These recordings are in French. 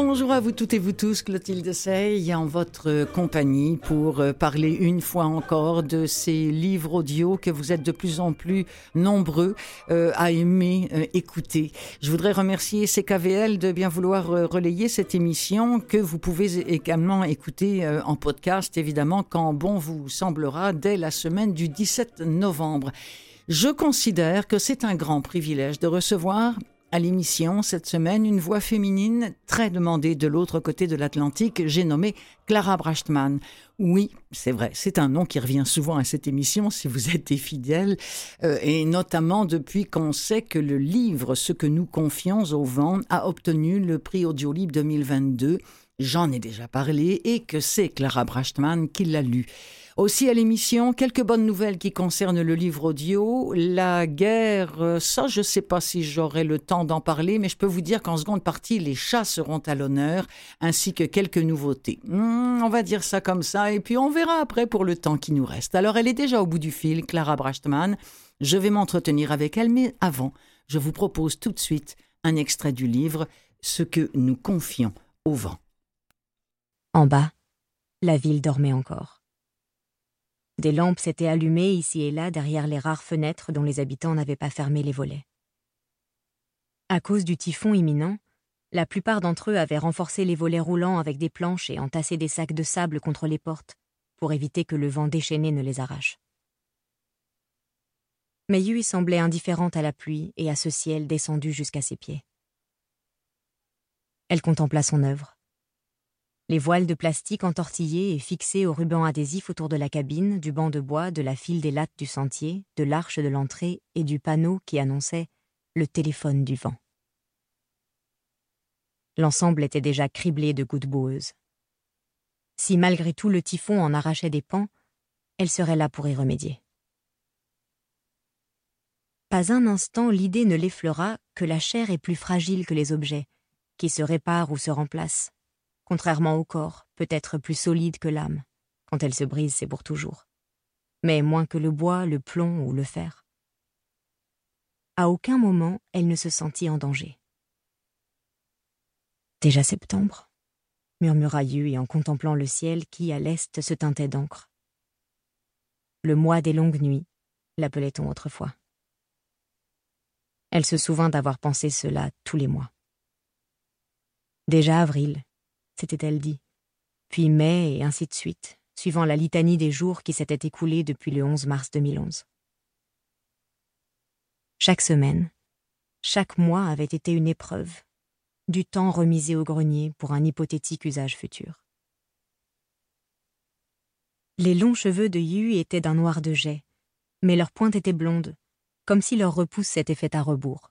Bonjour à vous toutes et vous tous, Clotilde Sey en votre compagnie pour euh, parler une fois encore de ces livres audio que vous êtes de plus en plus nombreux euh, à aimer euh, écouter. Je voudrais remercier CKVL de bien vouloir relayer cette émission que vous pouvez également écouter en podcast, évidemment, quand bon vous semblera, dès la semaine du 17 novembre. Je considère que c'est un grand privilège de recevoir à l'émission cette semaine une voix féminine très demandée de l'autre côté de l'Atlantique. J'ai nommé Clara Brachtman. Oui, c'est vrai, c'est un nom qui revient souvent à cette émission si vous êtes des fidèles, euh, et notamment depuis qu'on sait que le livre Ce que nous confions au vent a obtenu le prix Audiolib 2022. J'en ai déjà parlé et que c'est Clara Brachtman qui l'a lu. Aussi à l'émission, quelques bonnes nouvelles qui concernent le livre audio. La guerre, euh, ça je ne sais pas si j'aurai le temps d'en parler, mais je peux vous dire qu'en seconde partie, les chats seront à l'honneur, ainsi que quelques nouveautés. Hmm, on va dire ça comme ça, et puis on verra après pour le temps qui nous reste. Alors elle est déjà au bout du fil, Clara Brachtman. Je vais m'entretenir avec elle, mais avant, je vous propose tout de suite un extrait du livre Ce que nous confions au vent. En bas, la ville dormait encore. Des lampes s'étaient allumées ici et là derrière les rares fenêtres dont les habitants n'avaient pas fermé les volets. À cause du typhon imminent, la plupart d'entre eux avaient renforcé les volets roulants avec des planches et entassé des sacs de sable contre les portes pour éviter que le vent déchaîné ne les arrache. Mais Yui semblait indifférente à la pluie et à ce ciel descendu jusqu'à ses pieds. Elle contempla son œuvre, les voiles de plastique entortillées et fixées au ruban adhésif autour de la cabine, du banc de bois, de la file des lattes du sentier, de l'arche de l'entrée et du panneau qui annonçait le téléphone du vent. L'ensemble était déjà criblé de gouttes boueuses. Si malgré tout le typhon en arrachait des pans, elle serait là pour y remédier. Pas un instant l'idée ne l'effleura que la chair est plus fragile que les objets, qui se réparent ou se remplacent contrairement au corps, peut-être plus solide que l'âme. Quand elle se brise, c'est pour toujours. Mais moins que le bois, le plomb ou le fer. À aucun moment, elle ne se sentit en danger. Déjà septembre, murmura Yui en contemplant le ciel qui, à l'est, se teintait d'encre. Le mois des longues nuits, l'appelait-on autrefois. Elle se souvint d'avoir pensé cela tous les mois. Déjà avril, s'était-elle dit. Puis mai et ainsi de suite, suivant la litanie des jours qui s'étaient écoulés depuis le 11 mars 2011. Chaque semaine, chaque mois avait été une épreuve, du temps remisé au grenier pour un hypothétique usage futur. Les longs cheveux de Yu étaient d'un noir de jet, mais leurs pointes étaient blondes, comme si leur repousse s'était faite à rebours.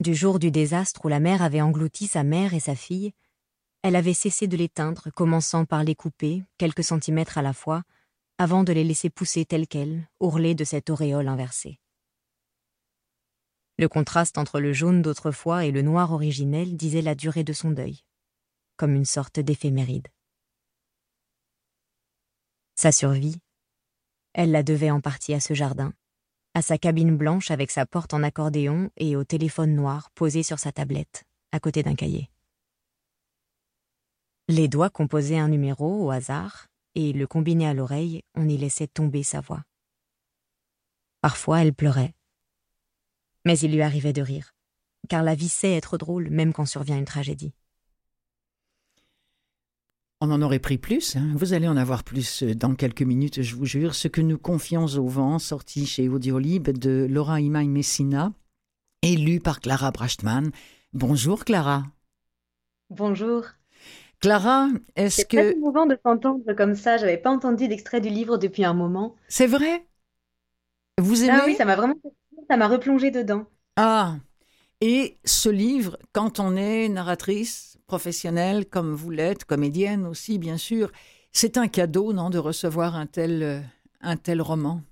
Du jour du désastre où la mère avait englouti sa mère et sa fille, elle avait cessé de les teindre, commençant par les couper, quelques centimètres à la fois, avant de les laisser pousser telles quelles, ourlées de cette auréole inversée. Le contraste entre le jaune d'autrefois et le noir originel disait la durée de son deuil, comme une sorte d'éphéméride. Sa survie, elle la devait en partie à ce jardin, à sa cabine blanche avec sa porte en accordéon et au téléphone noir posé sur sa tablette, à côté d'un cahier. Les doigts composaient un numéro au hasard, et le combinaient à l'oreille, on y laissait tomber sa voix. Parfois elle pleurait. Mais il lui arrivait de rire, car la vie sait être drôle même quand survient une tragédie. On en aurait pris plus, hein. vous allez en avoir plus euh, dans quelques minutes, je vous jure. Ce que nous confions au vent, sorti chez Audiolib de Laura Imaï Messina, et lu par Clara Brachtman. Bonjour Clara. Bonjour. Clara, est-ce que... C'est émouvant de s'entendre comme ça. J'avais pas entendu d'extrait du livre depuis un moment. C'est vrai? Vous aimez? Ah oui, ça m'a vraiment... Ça m'a replongé dedans. Ah Et ce livre, quand on est narratrice professionnelle, comme vous l'êtes, comédienne aussi, bien sûr, c'est un cadeau, non, de recevoir un tel, un tel roman?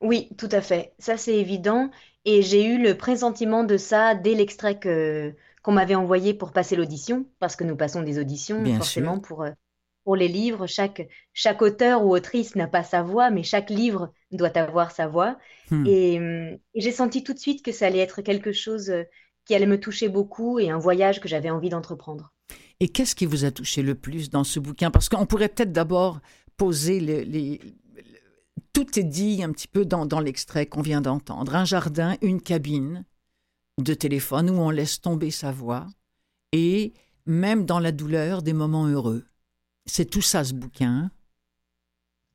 Oui, tout à fait. Ça, c'est évident. Et j'ai eu le pressentiment de ça dès l'extrait que qu'on m'avait envoyé pour passer l'audition, parce que nous passons des auditions forcément pour, euh, pour les livres. Chaque, chaque auteur ou autrice n'a pas sa voix, mais chaque livre doit avoir sa voix. Hmm. Et, et j'ai senti tout de suite que ça allait être quelque chose qui allait me toucher beaucoup et un voyage que j'avais envie d'entreprendre. Et qu'est-ce qui vous a touché le plus dans ce bouquin? Parce qu'on pourrait peut-être d'abord poser les, Tout est dit un petit peu dans, dans l'extrait qu'on vient d'entendre. Un jardin, une cabine de téléphone où on laisse tomber sa voix et même dans la douleur, des moments heureux. C'est tout ça ce bouquin.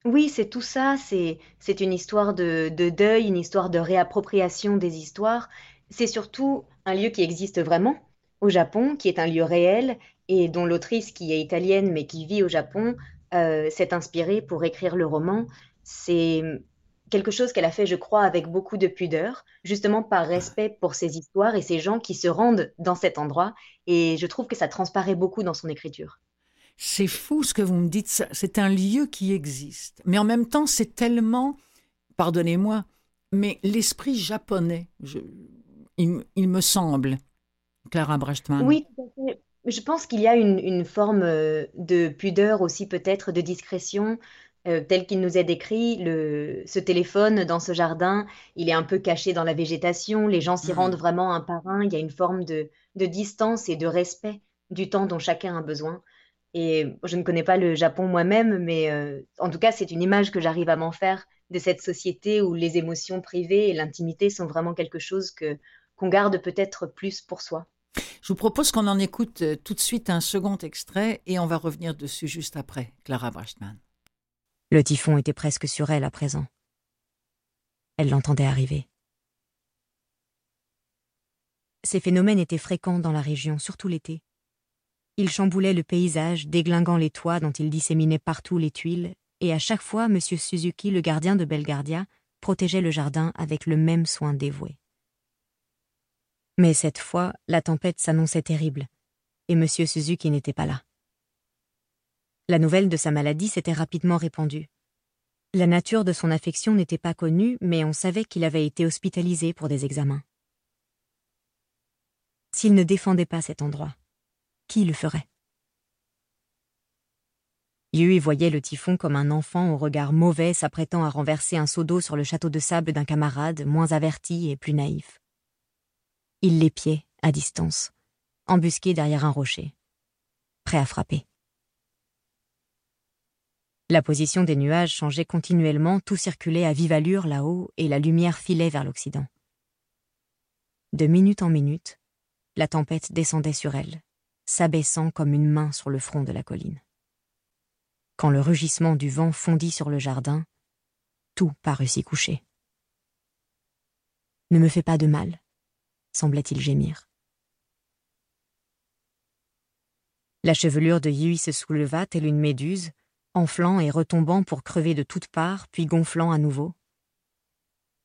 Oui, c'est tout ça. C'est, une histoire de, de, deuil, une histoire de réappropriation des histoires. C'est surtout un lieu qui existe vraiment au Japon, qui est un lieu réel et dont l'autrice, qui est italienne mais qui vit au Japon, euh, s'est inspirée pour écrire le roman. C'est quelque chose qu'elle a fait, je crois, avec beaucoup de pudeur, justement par respect pour ces histoires et ces gens qui se rendent dans cet endroit. Et je trouve que ça transparaît beaucoup dans son écriture. C'est fou ce que vous me dites. C'est un lieu qui existe. Mais en même temps, c'est tellement, pardonnez-moi, mais l'esprit japonais, il, me semble, Clara Brechtman. Oui, Je pense qu'il y a une, forme euh, de pudeur aussi, peut-être, de discrétion, euh, tel qu'il nous est décrit. Le, ce téléphone dans ce jardin, il est un peu caché dans la végétation. Les gens s'y mm. rendent vraiment un par un. Il y a une forme de, distance et de respect du temps dont chacun a besoin. Et je ne connais pas le Japon moi-même, mais euh, en tout cas, c'est une image que j'arrive à m'en faire de cette société où les émotions privées et l'intimité sont vraiment quelque chose que qu'on garde peut-être plus pour soi. Je vous propose qu'on en écoute euh, tout de suite un second extrait et on va revenir dessus juste après, Clara Brachtman. Le typhon était presque sur elle à présent. Elle l'entendait arriver. Ces phénomènes étaient fréquents dans la région, surtout l'été. Ils chamboulaient le paysage, déglinguant les toits dont ils disséminaient partout les tuiles, et à chaque fois, M. Suzuki, le gardien de Belgardia, protégeait le jardin avec le même soin dévoué. Mais cette fois, la tempête s'annonçait terrible, et M. Suzuki n'était pas là. La nouvelle de sa maladie s'était rapidement répandue. La nature de son affection n'était pas connue, mais on savait qu'il avait été hospitalisé pour des examens. S'il ne défendait pas cet endroit, qui le ferait? Yui voyait le typhon comme un enfant au regard mauvais s'apprêtant à renverser un seau d'eau sur le château de sable d'un camarade moins averti et plus naïf. Il l'épiait, à distance, embusqué derrière un rocher, prêt à frapper. La position des nuages changeait continuellement, tout circulait à vive allure là-haut, et la lumière filait vers l'Occident. De minute en minute, la tempête descendait sur elle, s'abaissant comme une main sur le front de la colline. Quand le rugissement du vent fondit sur le jardin, tout parut s'y coucher. Ne me fais pas de mal, semblait-il gémir. La chevelure de Yui se souleva telle une méduse, enflant et retombant pour crever de toutes parts, puis gonflant à nouveau.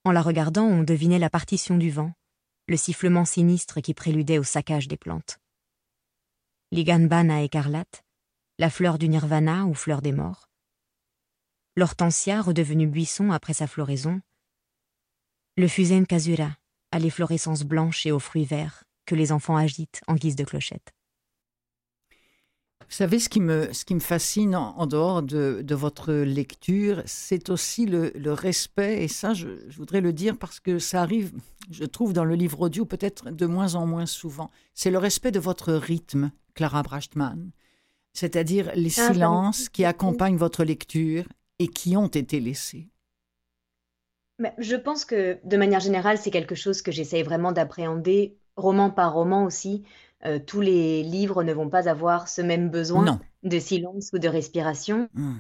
En la regardant, on devinait la partition du vent, le sifflement sinistre qui préludait au saccage des plantes. Liganbana écarlate, la fleur du nirvana ou fleur des morts. L'hortensia redevenue buisson après sa floraison. Le fusain casura, à l'efflorescence blanche et aux fruits verts que les enfants agitent en guise de clochette. Vous savez, ce qui me, ce qui me fascine en, dehors de, de, votre lecture, c'est aussi le, le, respect, et ça, je, je, voudrais le dire parce que ça arrive, je trouve, dans le livre audio peut-être de moins en moins souvent. C'est le respect de votre rythme, Clara Brachtman, c'est-à-dire les ah, silences qui accompagnent votre lecture et qui ont été laissés je pense que de manière générale, c'est quelque chose que j'essaye vraiment d'appréhender, roman par roman aussi. Euh, tous les livres ne vont pas avoir ce même besoin de silence ou de respiration. Mmh.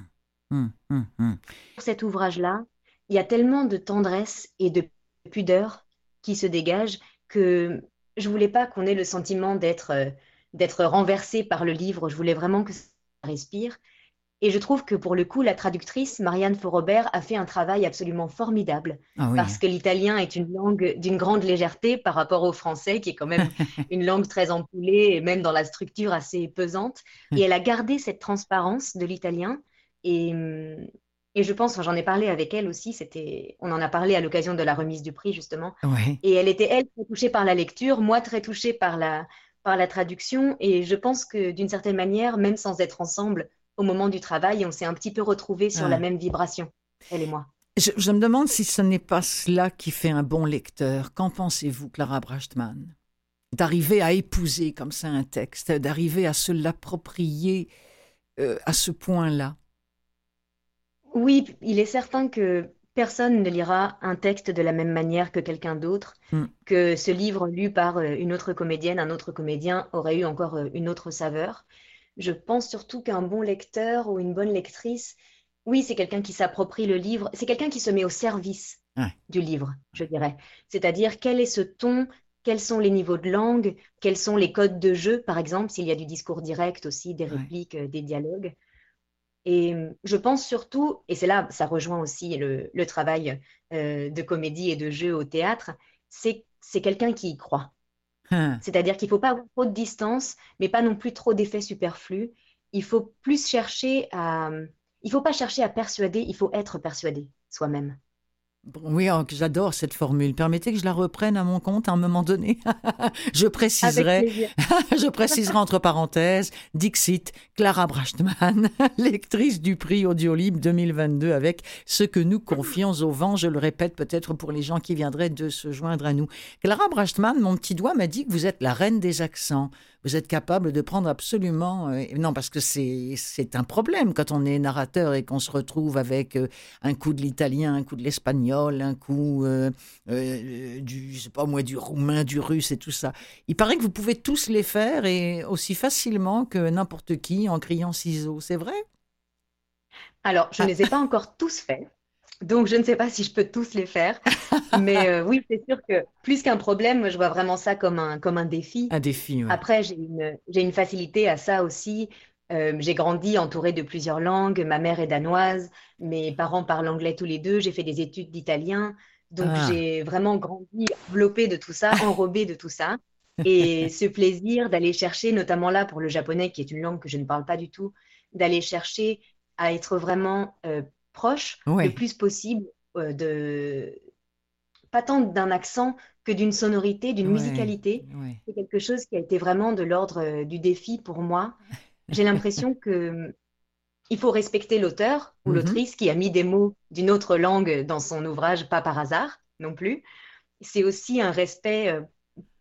Mmh, mmh, Pour cet ouvrage-là, il y a tellement de tendresse et de pudeur qui se dégagent que je voulais pas qu'on ait le sentiment d'être euh, d'être renversé par le livre. Je voulais vraiment que ça respire. Et je trouve que pour le coup, la traductrice, Marianne Faurobert, a fait un travail absolument formidable. Ah parce que l'italien est une langue d'une grande légèreté par rapport au français, qui est quand même une langue très empoulée et même dans la structure assez pesante. Et elle a gardé cette transparence de l'italien. Et, et je pense, j'en ai parlé avec elle aussi, c'était, on en a parlé à l'occasion de la remise du prix, justement. Et elle était, elle, très touchée par la lecture, moi, très touchée par la, par la traduction et je pense que d'une certaine manière, même sans être ensemble au moment du travail, on s'est un petit peu retrouvés sur la même vibration, elle et moi. Je, me demande si ce n'est pas cela qui fait un bon lecteur. Qu'en pensez-vous, Clara Brachtmann D'arriver à épouser comme ça un texte, d'arriver à se l'approprier euh, à ce point-là? Oui, il est certain que personne ne lira un texte de la même manière que quelqu'un d'autre, hmm. que ce livre lu par euh, une autre comédienne, un autre comédien aurait eu encore euh, une autre saveur. Je pense surtout qu'un bon lecteur ou une bonne lectrice, oui, c'est quelqu'un qui s'approprie le livre, c'est quelqu'un qui se met au service du livre, je dirais. C'est-à-dire quel est ce ton, quels sont les niveaux de langue, quels sont les codes de jeu, par exemple, s'il y a du discours direct aussi, des répliques, euh, des dialogues. Et hum, je pense surtout, et c'est là, ça rejoint aussi le, travail euh, de comédie et de jeu au théâtre, c'est quelqu'un qui y croit. Hein. C'est-à-dire qu'il ne faut pas avoir trop de distance, mais pas non plus trop d'effets superflus. Il faut plus chercher à... Il ne faut pas chercher à persuader, il faut être persuadé soi-même. Oui, oh, j'adore cette formule. Permettez que je la reprenne à mon compte à un moment donné. je préciserai, je préciserai entre parenthèses, Dixit, Clara Brachtmann, lectrice du prix Audiolib 2022 avec ce que nous confions au vent. Je le répète peut-être pour les gens qui viendraient de se joindre à nous. Clara Brachtmann, mon petit doigt m'a dit que vous êtes la reine des accents vous êtes capable de prendre absolument... Euh, non, parce que c'est un problème quand on est narrateur et qu'on se retrouve avec euh, un coup de l'italien, un coup de l'espagnol, un coup euh, du, je sais pas moi, du roumain, du russe et tout ça. Il paraît que vous pouvez tous les faire et aussi facilement que n'importe qui en criant ciseaux. C'est vrai? Alors, je ne les ai pas encore tous faits. Donc, je ne sais pas si je peux tous les faire. Mais euh, oui, c'est sûr que plus qu'un problème, je vois vraiment ça comme un, comme un défi. Un défi, oui. Après, j'ai une, j'ai une facilité à ça aussi. Euh, j'ai grandi entourée de plusieurs langues. Ma mère est danoise. Mes parents parlent anglais tous les deux. J'ai fait des études d'italien. Donc, ah. j'ai vraiment grandi enveloppée de tout ça, enrobée de tout ça. Et ce plaisir d'aller chercher, notamment là pour le japonais, qui est une langue que je ne parle pas du tout, d'aller chercher à être vraiment euh, proche le plus possible euh, de pas tant d'un accent que d'une sonorité, d'une musicalité. C'est quelque chose qui a été vraiment de l'ordre euh, du défi pour moi. J'ai l'impression que hum, il faut respecter l'auteur ou mhm. l'autrice qui a mis des mots d'une autre langue dans son ouvrage, pas par hasard non plus. C'est aussi un respect euh,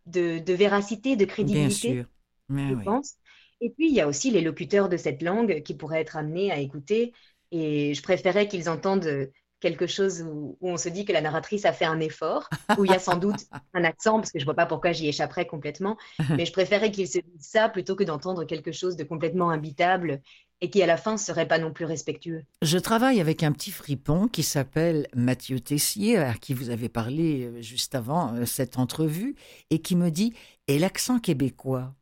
de, de, véracité, de crédibilité, je pense. Et puis, il y a aussi les locuteurs de cette langue qui pourraient être amenés à écouter et je préférais qu'ils entendent euh, quelque chose où, on se dit que la narratrice a fait un effort, où il y a sans doute un accent, parce que je ne vois pas pourquoi j'y échapperais complètement, mais je préférais qu'ils se disent ça plutôt que d'entendre quelque chose de complètement imbitable et qui à la fin serait pas non plus respectueux. Je travaille avec un petit fripon qui s'appelle Mathieu Tessier, à qui vous avez parlé euh, juste avant euh, cette entrevue, et qui me dit Et l'accent québécois?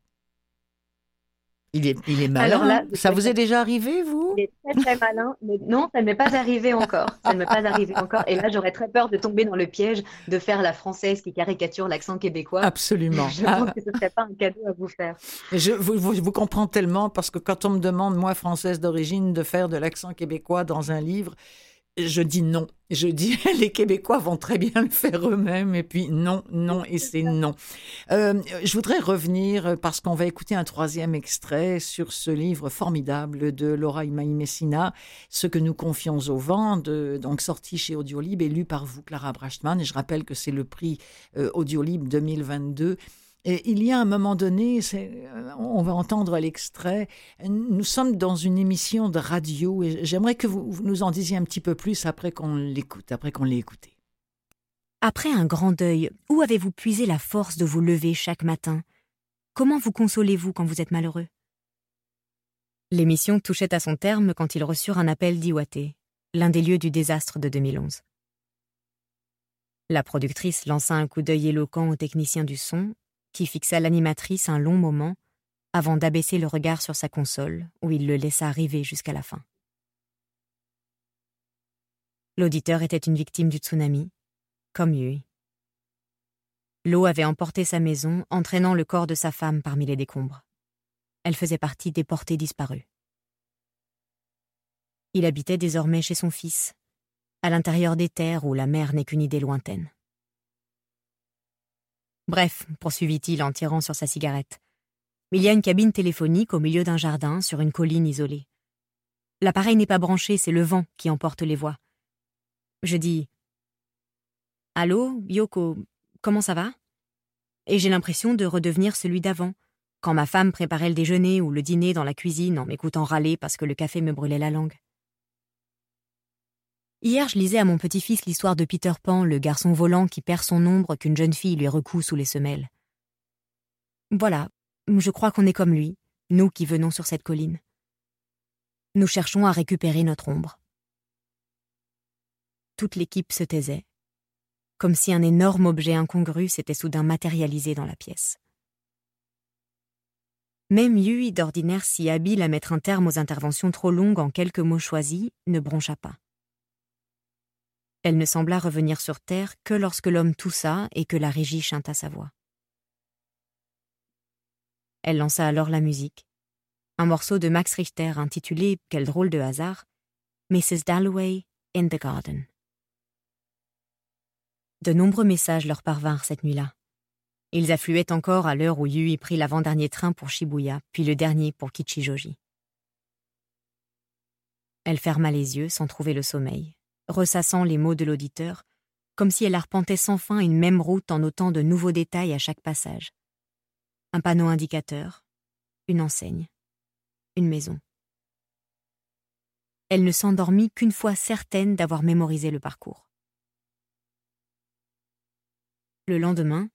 Il est, il est malin. ça vous est déjà arrivé, vous? Il est très, très malin. Mais non, ça ne m'est pas arrivé encore. Ça ne m'est pas arrivé encore. Et là, j'aurais très peur de tomber dans le piège de faire la française qui caricature l'accent québécois. Absolument. Je pense que ce ne serait pas un cadeau à vous faire. Je vous, vous, vous comprends tellement parce que quand on me demande, moi, française d'origine, de faire de l'accent québécois dans un livre, je dis non. Je dis les Québécois vont très bien le faire eux-mêmes et puis non, non et c'est non. Euh, je voudrais revenir parce qu'on va écouter un troisième extrait sur ce livre formidable de Laura Imaï Messina, Ce que nous confions au vent, donc sorti chez Audiolib et lu par vous, Clara Brachtmann. Et je rappelle que c'est le prix euh, Audiolib 2022 et il y a un moment donné, euh, on va entendre l'extrait, nous sommes dans une émission de radio et j'aimerais que vous, nous en disiez un petit peu plus après qu'on l'écoute, après qu'on l'ait écouté. Après un grand deuil, où avez-vous puisé la force de vous lever chaque matin? Comment vous consolez-vous quand vous êtes malheureux? L'émission touchait à son terme quand ils reçurent un appel d'Iwaté, l'un des lieux du désastre de 2011. La productrice lança un coup d'œil éloquent au technicien du son qui fixa l'animatrice un long moment avant d'abaisser le regard sur sa console, où il le laissa arriver jusqu'à la fin. L'auditeur était une victime du tsunami, comme Yui. L'eau avait emporté sa maison, entraînant le corps de sa femme parmi les décombres. Elle faisait partie des portées disparues. Il habitait désormais chez son fils, à l'intérieur des terres où la mer n'est qu'une idée lointaine. Bref, poursuivit-il en tirant sur sa cigarette, il y a une cabine téléphonique au milieu d'un jardin sur une colline isolée. L'appareil n'est pas branché, c'est le vent qui emporte les voix. Je dis Allô, Yoko, comment ça va? Et j'ai l'impression de redevenir celui d'avant, quand ma femme préparait le déjeuner ou le dîner dans la cuisine en m'écoutant râler parce que le café me brûlait la langue. Hier, je lisais à mon petit-fils l'histoire de Peter Pan, le garçon volant qui perd son ombre qu'une jeune fille lui recoue sous les semelles. Voilà, je crois qu'on est comme lui, nous qui venons sur cette colline. Nous cherchons à récupérer notre ombre. Toute l'équipe se taisait, comme si un énorme objet incongru s'était soudain matérialisé dans la pièce. Même Yui, d'ordinaire si habile à mettre un terme aux interventions trop longues en quelques mots choisis, ne broncha pas. Elle ne sembla revenir sur terre que lorsque l'homme toussa et que la régie chanta sa voix. Elle lança alors la musique, un morceau de Max Richter intitulé, quel drôle de hasard, Mrs. Dalloway in the Garden. De nombreux messages leur parvinrent cette nuit-là. Ils affluaient encore à l'heure où Yui prit l'avant-dernier train pour Shibuya, puis le dernier pour Kichijoji. Elle ferma les yeux sans trouver le sommeil, ressassant les mots de l'auditeur, comme si elle arpentait sans fin une même route en notant de nouveaux détails à chaque passage. Un panneau indicateur, une enseigne, une maison. Elle ne s'endormit qu'une fois certaine d'avoir mémorisé le parcours. Le lendemain,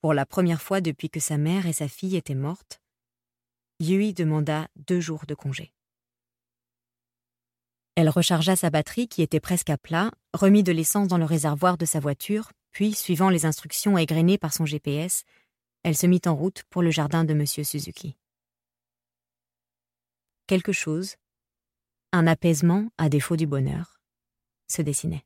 pour la première fois depuis que sa mère et sa fille étaient mortes, Yui demanda deux jours de congé. Elle rechargea sa batterie qui était presque à plat, remit de l'essence dans le réservoir de sa voiture, puis, suivant les instructions égrenées par son GPS, elle se mit en route pour le jardin de M. Suzuki. Quelque chose, un apaisement à défaut du bonheur, se dessinait.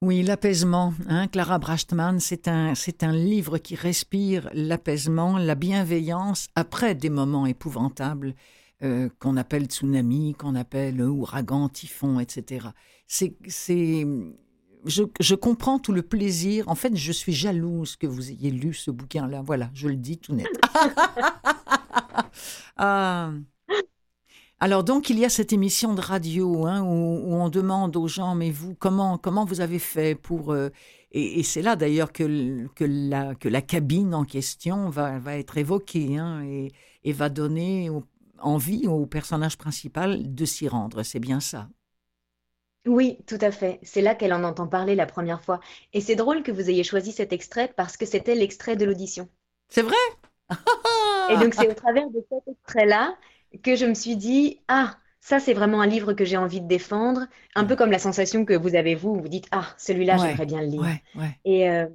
Oui, l'apaisement. Hein, Clara Brachtmann, c'est un, c'est un livre qui respire l'apaisement, la bienveillance après des moments épouvantables euh, qu'on appelle tsunami, qu'on appelle ouragan, typhon, etc. C'est, c'est, je, je, comprends tout le plaisir. En fait, je suis jalouse que vous ayez lu ce bouquin-là. Voilà, je le dis tout net. ah. Alors donc il y a cette émission de radio hein, où, on demande aux gens mais vous comment comment vous avez fait pour euh, et, c'est là d'ailleurs que, que, la, que la cabine en question va, va être évoquée hein, et, et, va donner envie au personnage principal de s'y rendre. C'est bien ça. Oui, tout à fait. C'est là qu'elle en entend parler la première fois. Et c'est drôle que vous ayez choisi cet extrait parce que c'était l'extrait de l'audition. C'est vrai? Et donc c'est au travers de cet extrait-là que je me suis dit, ah, ça c'est vraiment un livre que j'ai envie de défendre, un peu comme la sensation que vous avez vous, vous dites, ah, celui-là, j'aimerais bien le lire. Et euh,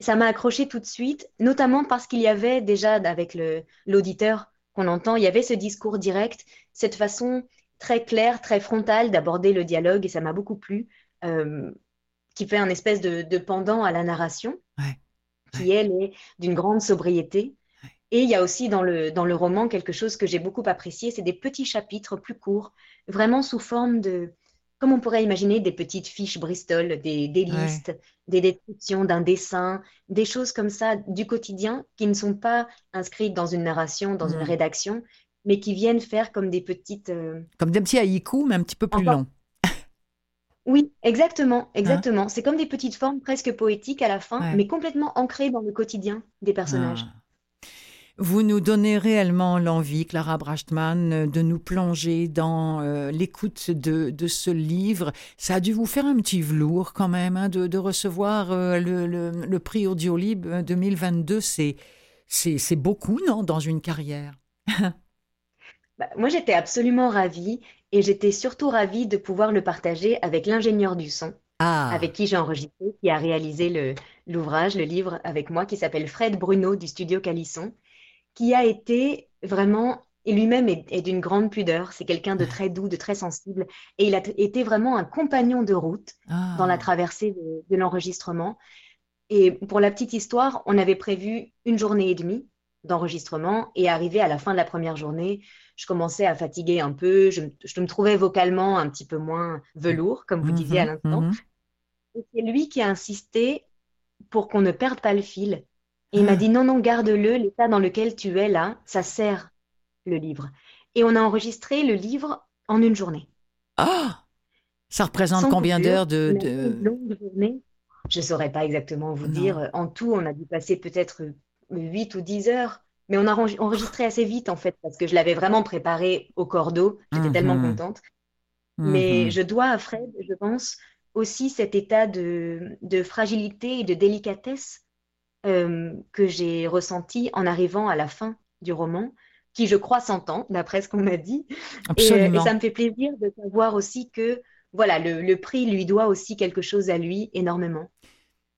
ça m'a accroché tout de suite, notamment parce qu'il y avait déjà avec l'auditeur qu'on entend, il y avait ce discours direct, cette façon très claire, très frontale d'aborder le dialogue, et ça m'a beaucoup plu, euh, qui fait un espèce de, pendant à la narration, qui elle est d'une grande sobriété. Et il y a aussi dans le, dans le roman quelque chose que j'ai beaucoup apprécié, c'est des petits chapitres plus courts, vraiment sous forme de, comme on pourrait imaginer, des petites fiches Bristol, des, des listes, des descriptions d'un dessin, des choses comme ça du quotidien qui ne sont pas inscrites dans une narration, dans une rédaction, mais qui viennent faire comme des petites... Euh, comme des petits haïkus, mais un petit peu plus longs. Oui, exactement, exactement. c'est comme des petites formes presque poétiques à la fin, mais complètement ancrées dans le quotidien des personnages. Ah. Vous nous donnez réellement l'envie, Clara Brachtmann, de nous plonger dans euh, l'écoute de, de, ce livre. Ça a dû vous faire un petit velours quand même hein, de, de, recevoir euh, le, le, le, prix Audiolib 2022. C'est, c'est, c'est beaucoup, non, dans une carrière? Bah, Moi, j'étais absolument ravie et j'étais surtout ravie de pouvoir le partager avec l'ingénieur du son. Ah. avec qui j'ai enregistré, qui a réalisé le, l'ouvrage, le livre avec moi, qui s'appelle Fred Bruno du studio Calisson qui a été vraiment, et lui-même est, d'une grande pudeur, c'est quelqu'un de très doux, de très sensible, et il a été vraiment un compagnon de route dans la ah. traversée de, l'enregistrement. Et pour la petite histoire, on avait prévu une journée et demie d'enregistrement, et arrivé à la fin de la première journée, je commençais à fatiguer un peu, je, me trouvais vocalement un petit peu moins velours, comme vous disiez à l'instant. Mhm. Et c'est lui qui a insisté pour qu'on ne perde pas le fil Et il m'a ah. dit non, non, garde-le, l'état dans lequel tu es là, ça sert le livre. Et on a enregistré le livre en une journée. Ah Ça représente combien d'heures de, Je ne saurais pas exactement vous dire. En tout, on a dû passer peut-être 8 ou 10 heures. Mais on a enregistré assez vite, en fait, parce que je l'avais vraiment préparé au cordeau. J'étais tellement mhm. contente. Mais mhm. je dois à Fred, je pense, aussi cet état de, fragilité et de délicatesse euh, que j'ai ressenti en arrivant à la fin du roman qui, je crois, s'entend, d'après ce qu'on m'a dit. Et, euh, ça me fait plaisir de savoir aussi que voilà, le, prix lui doit aussi quelque chose à lui énormément.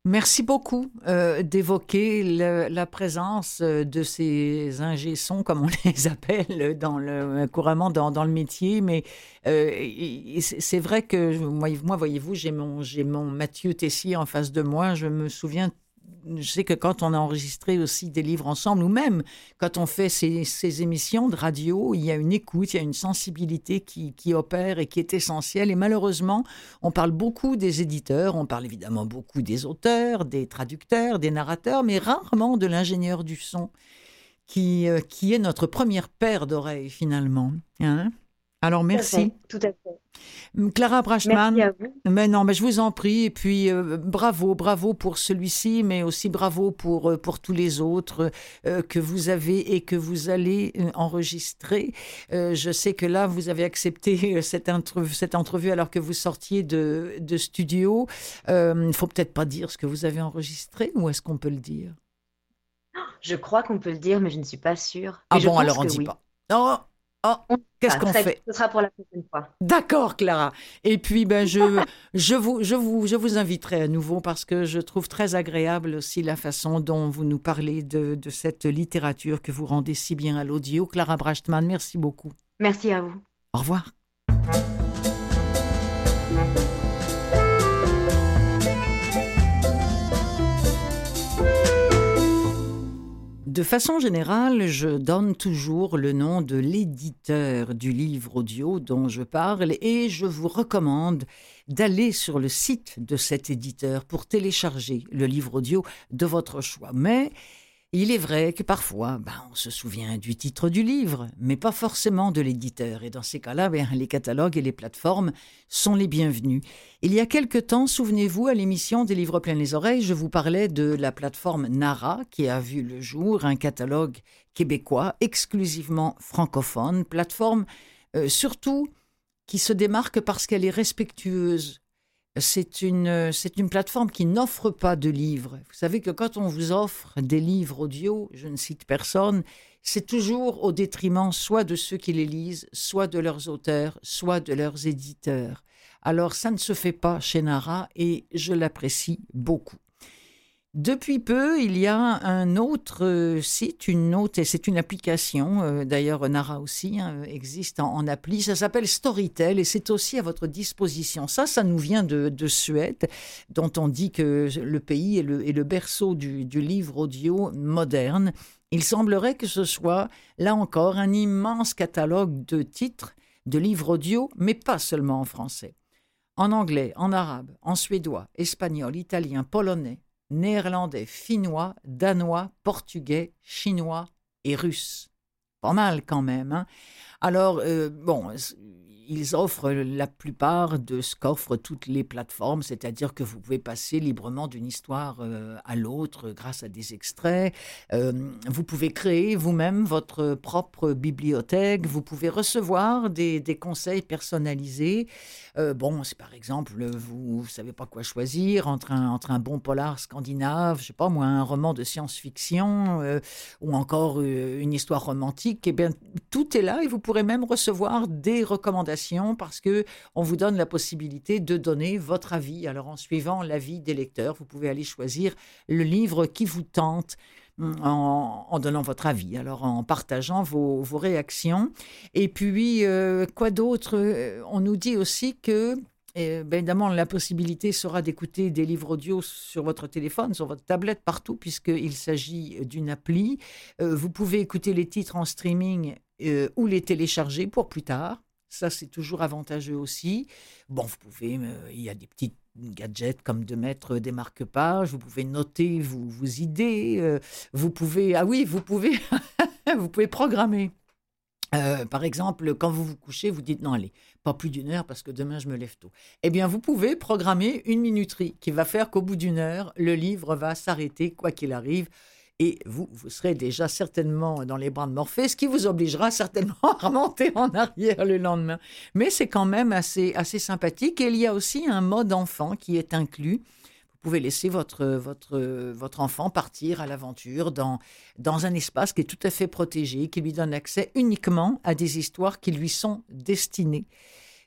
Merci beaucoup euh, d'évoquer la présence de ces ingé-sons, comme on les appelle dans le, couramment dans, dans le métier. Mais c'est vrai que moi, moi voyez-vous, j'ai mon, mon Mathieu Tessier en face de moi. Je me souviens je sais que quand on a enregistré aussi des livres ensemble, ou même quand on fait ces, émissions de radio, il y a une écoute, il y a une sensibilité qui, opère et qui est essentielle. Et malheureusement, on parle beaucoup des éditeurs, on parle évidemment beaucoup des auteurs, des traducteurs, des narrateurs, mais rarement de l'ingénieur du son, qui, euh, qui est notre première paire d'oreilles finalement. Hein alors merci. Tout à fait. Clara Brachman. Merci à vous. Mais non, mais je vous en prie. Et puis euh, bravo, bravo pour celui-ci, mais aussi bravo pour, euh, pour tous les autres euh, que vous avez et que vous allez enregistrer. je sais que là, vous avez accepté cette, entrevue, cette entrevue alors que vous sortiez de, de studio. Il ne faut peut-être pas dire ce que vous avez enregistré, ou est-ce qu'on peut le dire? Je crois qu'on peut le dire, mais je ne suis pas sûre. Ah bon, alors on ne dit pas. Non, Oh, qu'est-ce qu'on fait? Ce sera pour la prochaine fois. D'accord, Clara. Et puis, ben, je, je, vous, je, vous, je vous inviterai à nouveau parce que je trouve très agréable aussi la façon dont vous nous parlez de, de cette littérature que vous rendez si bien à l'audio. Clara Brachtman, merci beaucoup. Merci à vous. Au revoir. De façon générale, je donne toujours le nom de l'éditeur du livre audio dont je parle et je vous recommande d'aller sur le site de cet éditeur pour télécharger le livre audio de votre choix. Mais il est vrai que parfois, ben, on se souvient du titre du livre, mais pas forcément de l'éditeur. Et dans ces cas-là, ben, les catalogues et les plateformes sont les bienvenus. Il y a quelque temps, souvenez-vous, à l'émission des livres pleins les oreilles, je vous parlais de la plateforme Nara, qui a vu le jour, un catalogue québécois exclusivement francophone, plateforme euh, surtout qui se démarque parce qu'elle est respectueuse c'est une, c'est une plateforme qui n'offre pas de livres. Vous savez que quand on vous offre des livres audio, je ne cite personne, c'est toujours au détriment soit de ceux qui les lisent, soit de leurs auteurs, soit de leurs éditeurs. Alors ça ne se fait pas chez Nara et je l'apprécie beaucoup. Depuis peu, il y a un autre euh, site, une autre, c'est une application, euh, d'ailleurs Nara aussi hein, existe en, appli, ça s'appelle Storytel et c'est aussi à votre disposition. Ça, ça nous vient de, Suède, dont on dit que le pays est le, berceau du livre audio moderne. Il semblerait que ce soit, là encore, un immense catalogue de titres, de livres audio, mais pas seulement en français. En anglais, en arabe, en suédois, espagnol, italien, polonais, néerlandais, finnois, danois, portugais, chinois et russe. Pas mal quand même. Hein. Alors, euh, bon, ils offrent la plupart de ce qu'offrent toutes les plateformes, c'est-à-dire que vous pouvez passer librement d'une histoire euh, à l'autre grâce à des extraits. Euh, vous pouvez créer vous-même votre propre bibliothèque. Vous pouvez recevoir des, conseils personnalisés. Euh, bon, si par exemple vous ne savez pas quoi choisir entre un, entre un bon polar scandinave, je sais pas moi, un roman de science-fiction ou encore une histoire romantique, eh bien tout est là et vous pourrez même recevoir des recommandations parce que on vous donne la possibilité de donner votre avis. Alors en suivant l'avis des lecteurs, vous pouvez aller choisir le livre qui vous tente. Hum, en, donnant votre avis, alors en partageant vos, réactions. Et puis, euh, quoi d'autre? Euh, On nous dit aussi que ben, évidemment, la possibilité sera d'écouter des livres audio sur votre téléphone, sur votre tablette, partout, puisqu'il s'agit d'une appli. Euh, vous pouvez écouter les titres en streaming ou les télécharger pour plus tard. Ça, c'est toujours avantageux aussi. Bon, vous pouvez, euh, il y a des petites gadgets comme de mettre des marque-pages, vous pouvez noter vos, vos idées, euh, vous pouvez, ah oui, vous pouvez, vous pouvez programmer. Euh, par exemple, quand vous vous couchez, vous dites non, allez, pas plus d'une heure parce que demain je me lève tôt. Eh bien, vous pouvez programmer une minuterie qui va faire qu'au bout d'une heure, le livre va s'arrêter, quoi qu'il arrive et vous, vous serez déjà certainement dans les bras de Morphée, ce qui vous obligera certainement à remonter en arrière le lendemain. Mais c'est quand même assez, assez sympathique. Et il y a aussi un mode enfant qui est inclus. Vous pouvez laisser votre, votre, votre enfant partir à l'aventure dans, dans un espace qui est tout à fait protégé, qui lui donne accès uniquement à des histoires qui lui sont destinées.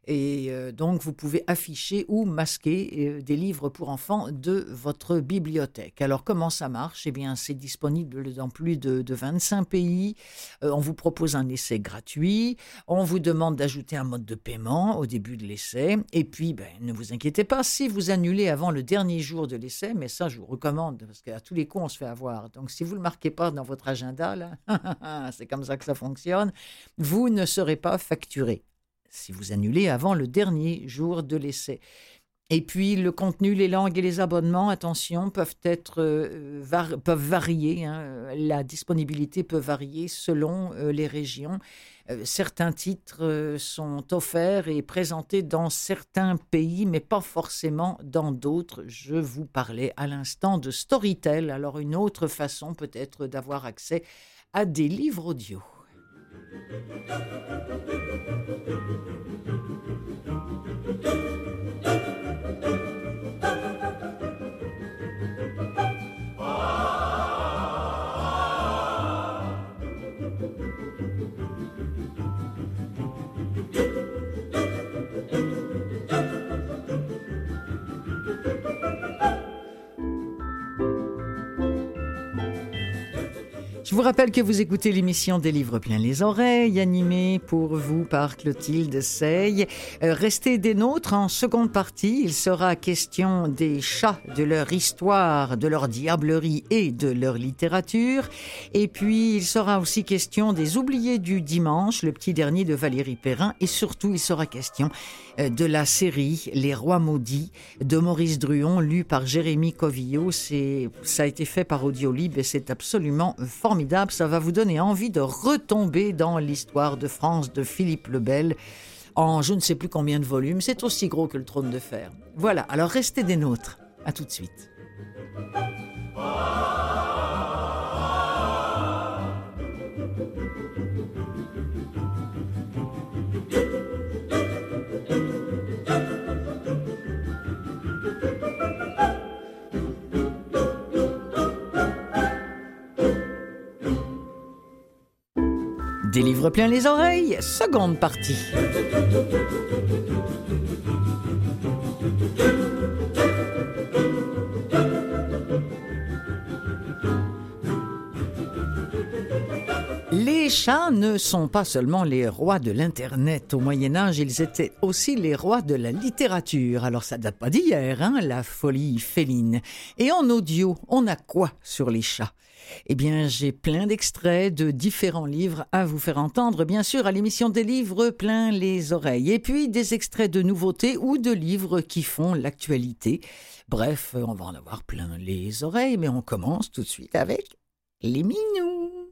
Et euh, donc, vous pouvez afficher ou masquer euh, des livres pour enfants de votre bibliothèque. Alors, comment ça marche? Eh bien, c'est disponible dans plus de, 25 pays. Euh, on vous propose un essai gratuit. On vous demande d'ajouter un mode de paiement au début de l'essai. Et puis, ben, ne vous inquiétez pas, si vous annulez avant le dernier jour de l'essai, mais ça, je vous recommande, parce qu'à tous les coups, on se fait avoir. Donc, si vous ne le marquez pas dans votre agenda, là, c'est comme ça que ça fonctionne, vous ne serez pas facturé si vous annulez avant le dernier jour de l'essai. Et puis le contenu, les langues et les abonnements, attention, peuvent être euh, peuvent varier. Hein. La disponibilité peut varier selon euh, les régions. Euh, certains titres sont offerts et présentés dans certains pays, mais pas forcément dans d'autres. Je vous parlais à l'instant de Storytel. Alors une autre façon peut-être d'avoir accès à des livres audio. Thank you. Je vous rappelle que vous écoutez l'émission des livres plein les oreilles, animée pour vous par Clotilde Sey. Euh, restez des nôtres en seconde partie. Il sera question des chats, de leur histoire, de leur diablerie et de leur littérature. Et puis, il sera aussi question des oubliés du dimanche, le petit dernier de Valérie Perrin. Et surtout, il sera question de la série Les Rois Maudits de Maurice Druon, lu par Jérémy Covillot. Ça a été fait par Audiolib et c'est absolument formidable. Ça va vous donner envie de retomber dans l'histoire de France de Philippe le Bel en je ne sais plus combien de volumes. C'est aussi gros que le trône de fer. Voilà, alors restez des nôtres. À tout de suite. Des livres les oreilles, seconde partie. Les chats ne sont pas seulement les rois de l'Internet. Au Moyen Âge, ils étaient aussi les rois de la littérature. Alors ça date pas d'hier, hein, la folie féline. Et en audio, on a quoi sur les chats? Eh bien, j'ai plein d'extraits de différents livres à vous faire entendre, bien sûr, à l'émission des livres plein les oreilles. Et puis des extraits de nouveautés ou de livres qui font l'actualité. Bref, on va en avoir plein les oreilles, mais on commence tout de suite avec les minous.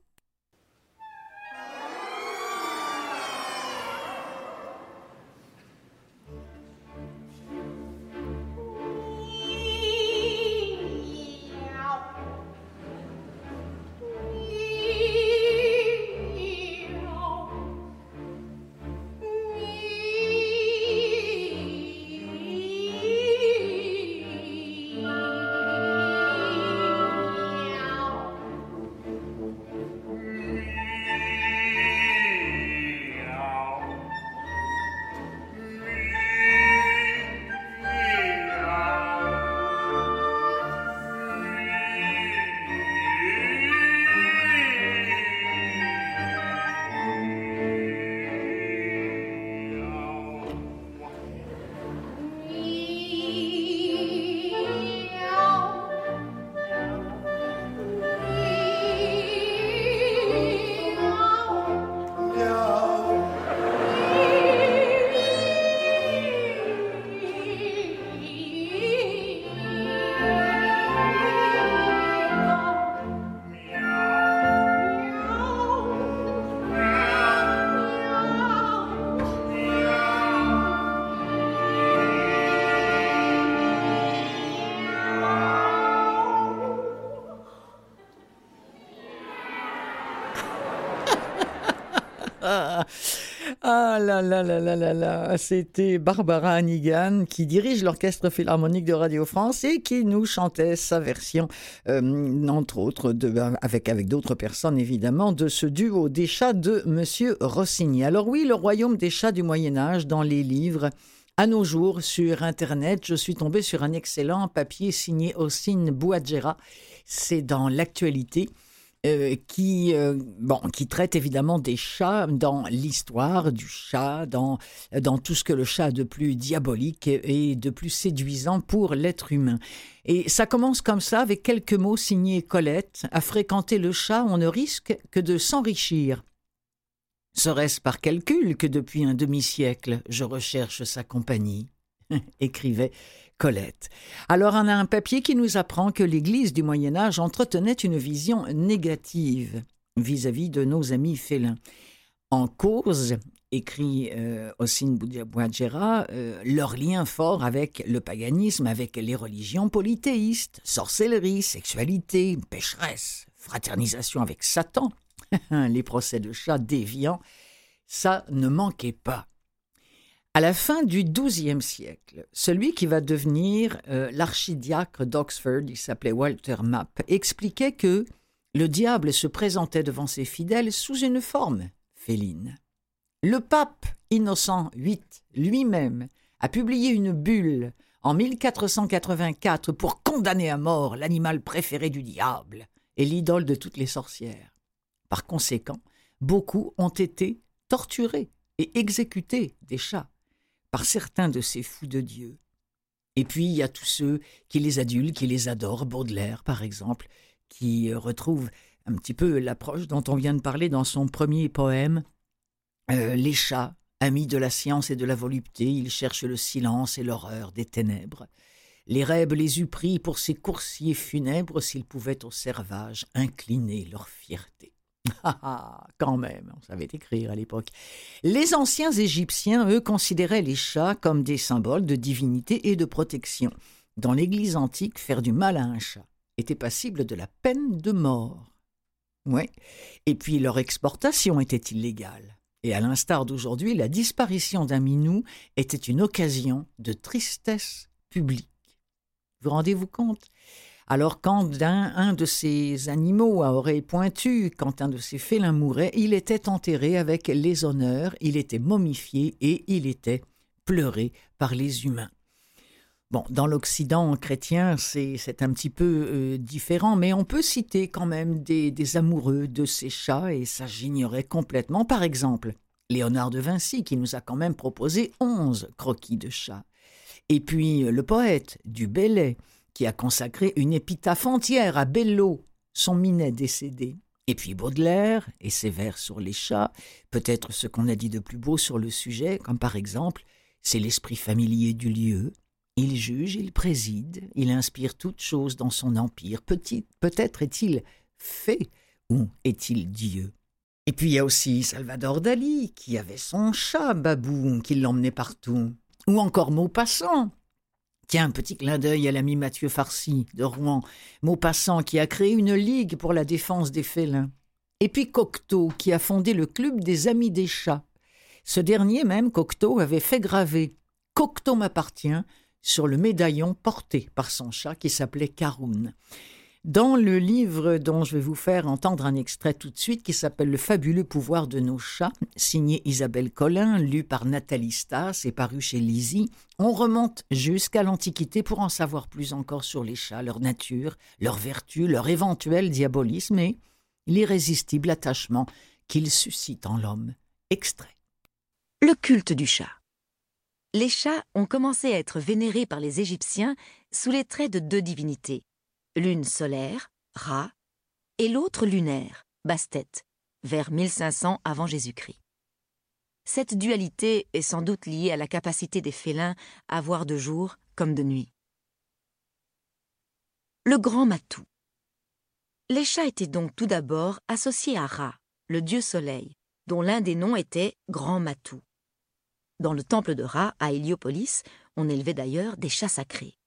C'était Barbara Hannigan qui dirige l'orchestre philharmonique de Radio France et qui nous chantait sa version, euh, entre autres, de, avec, d'autres personnes évidemment, de ce duo des chats de Monsieur Rossini. Alors oui, le royaume des chats du Moyen Âge dans les livres. À nos jours, sur Internet, je suis tombé sur un excellent papier signé Ossine Bouadjera. C'est dans l'actualité. Euh, qui, euh, bon, qui traite évidemment des chats dans l'histoire du chat, dans, dans tout ce que le chat a de plus diabolique et de plus séduisant pour l'être humain. Et ça commence comme ça, avec quelques mots signés Colette. À fréquenter le chat, on ne risque que de s'enrichir. Serait-ce par calcul que depuis un demi-siècle je recherche sa compagnie? écrivait Alors on a un papier qui nous apprend que l'Église du Moyen Âge entretenait une vision négative vis-à-vis de nos amis félins. En cause, écrit euh, Ossine euh, leur lien fort avec le paganisme, avec les religions polythéistes, sorcellerie, sexualité, pécheresse, fraternisation avec Satan, les procès de chats déviants, ça ne manquait pas. À la fin du XIIe siècle, celui qui va devenir euh, l'archidiacre d'Oxford, il s'appelait Walter Mapp, expliquait que le diable se présentait devant ses fidèles sous une forme féline. Le pape Innocent VIII lui-même a publié une bulle en 1484 pour condamner à mort l'animal préféré du diable et l'idole de toutes les sorcières. Par conséquent, beaucoup ont été torturés et exécutés des chats par certains de ces fous de Dieu. Et puis il y a tous ceux qui les adulent, qui les adorent, Baudelaire par exemple, qui euh, retrouve un petit peu l'approche dont on vient de parler dans son premier poème. Euh, les chats, amis de la science et de la volupté, ils cherchent le silence et l'horreur des ténèbres. Les rêves les eût pris pour ces coursiers funèbres s'ils pouvaient au servage incliner leur fierté. Ah, ah, quand même, on savait écrire à l'époque. Les anciens Égyptiens, eux, considéraient les chats comme des symboles de divinité et de protection. Dans l'Église antique, faire du mal à un chat était passible de la peine de mort. Oui. Et puis leur exportation était illégale. Et à l'instar d'aujourd'hui, la disparition d'un minou était une occasion de tristesse publique. Vous rendez-vous compte? Alors quand un, de ces animaux à oreilles pointues, quand un de ces félins mourait, il était enterré avec les honneurs, il était momifié et il était pleuré par les humains. Bon, dans l'Occident chrétien, c'est un petit peu euh, différent, mais on peut citer quand même des, amoureux de ces chats, et ça j'ignorais complètement. Par exemple, Léonard de Vinci, qui nous a quand même proposé onze croquis de chats. Et puis le poète du Bellay, qui a consacré une épitaphe entière à Bello, son minet décédé. Et puis Baudelaire et ses vers sur les chats, peut-être ce qu'on a dit de plus beau sur le sujet, comme par exemple c'est l'esprit familier du lieu. Il juge, il préside, il inspire toutes choses dans son empire. Peut-être est-il fait ou est-il Dieu Et puis il y a aussi Salvador Dali, qui avait son chat Babou, qui l'emmenait partout. Ou encore Maupassant, Tiens, petit clin d'œil à l'ami Mathieu Farcy de Rouen, Maupassant qui a créé une ligue pour la défense des félins. Et puis Cocteau qui a fondé le club des amis des chats. Ce dernier même, Cocteau, avait fait graver Cocteau m'appartient sur le médaillon porté par son chat qui s'appelait Caroun. Dans le livre dont je vais vous faire entendre un extrait tout de suite, qui s'appelle Le fabuleux pouvoir de nos chats, signé Isabelle Collin, lu par Nathalie Stas et paru chez Lizzie, on remonte jusqu'à l'Antiquité pour en savoir plus encore sur les chats, leur nature, leurs vertus, leur éventuel diabolisme et l'irrésistible attachement qu'ils suscitent en l'homme. Extrait. Le culte du chat. Les chats ont commencé à être vénérés par les Égyptiens sous les traits de deux divinités l'une solaire, Ra, et l'autre lunaire, Bastet, vers 1500 avant Jésus-Christ. Cette dualité est sans doute liée à la capacité des félins à voir de jour comme de nuit. Le grand matou. Les chats étaient donc tout d'abord associés à Ra, le dieu soleil, dont l'un des noms était Grand Matou. Dans le temple de Ra, à Héliopolis, on élevait d'ailleurs des chats sacrés.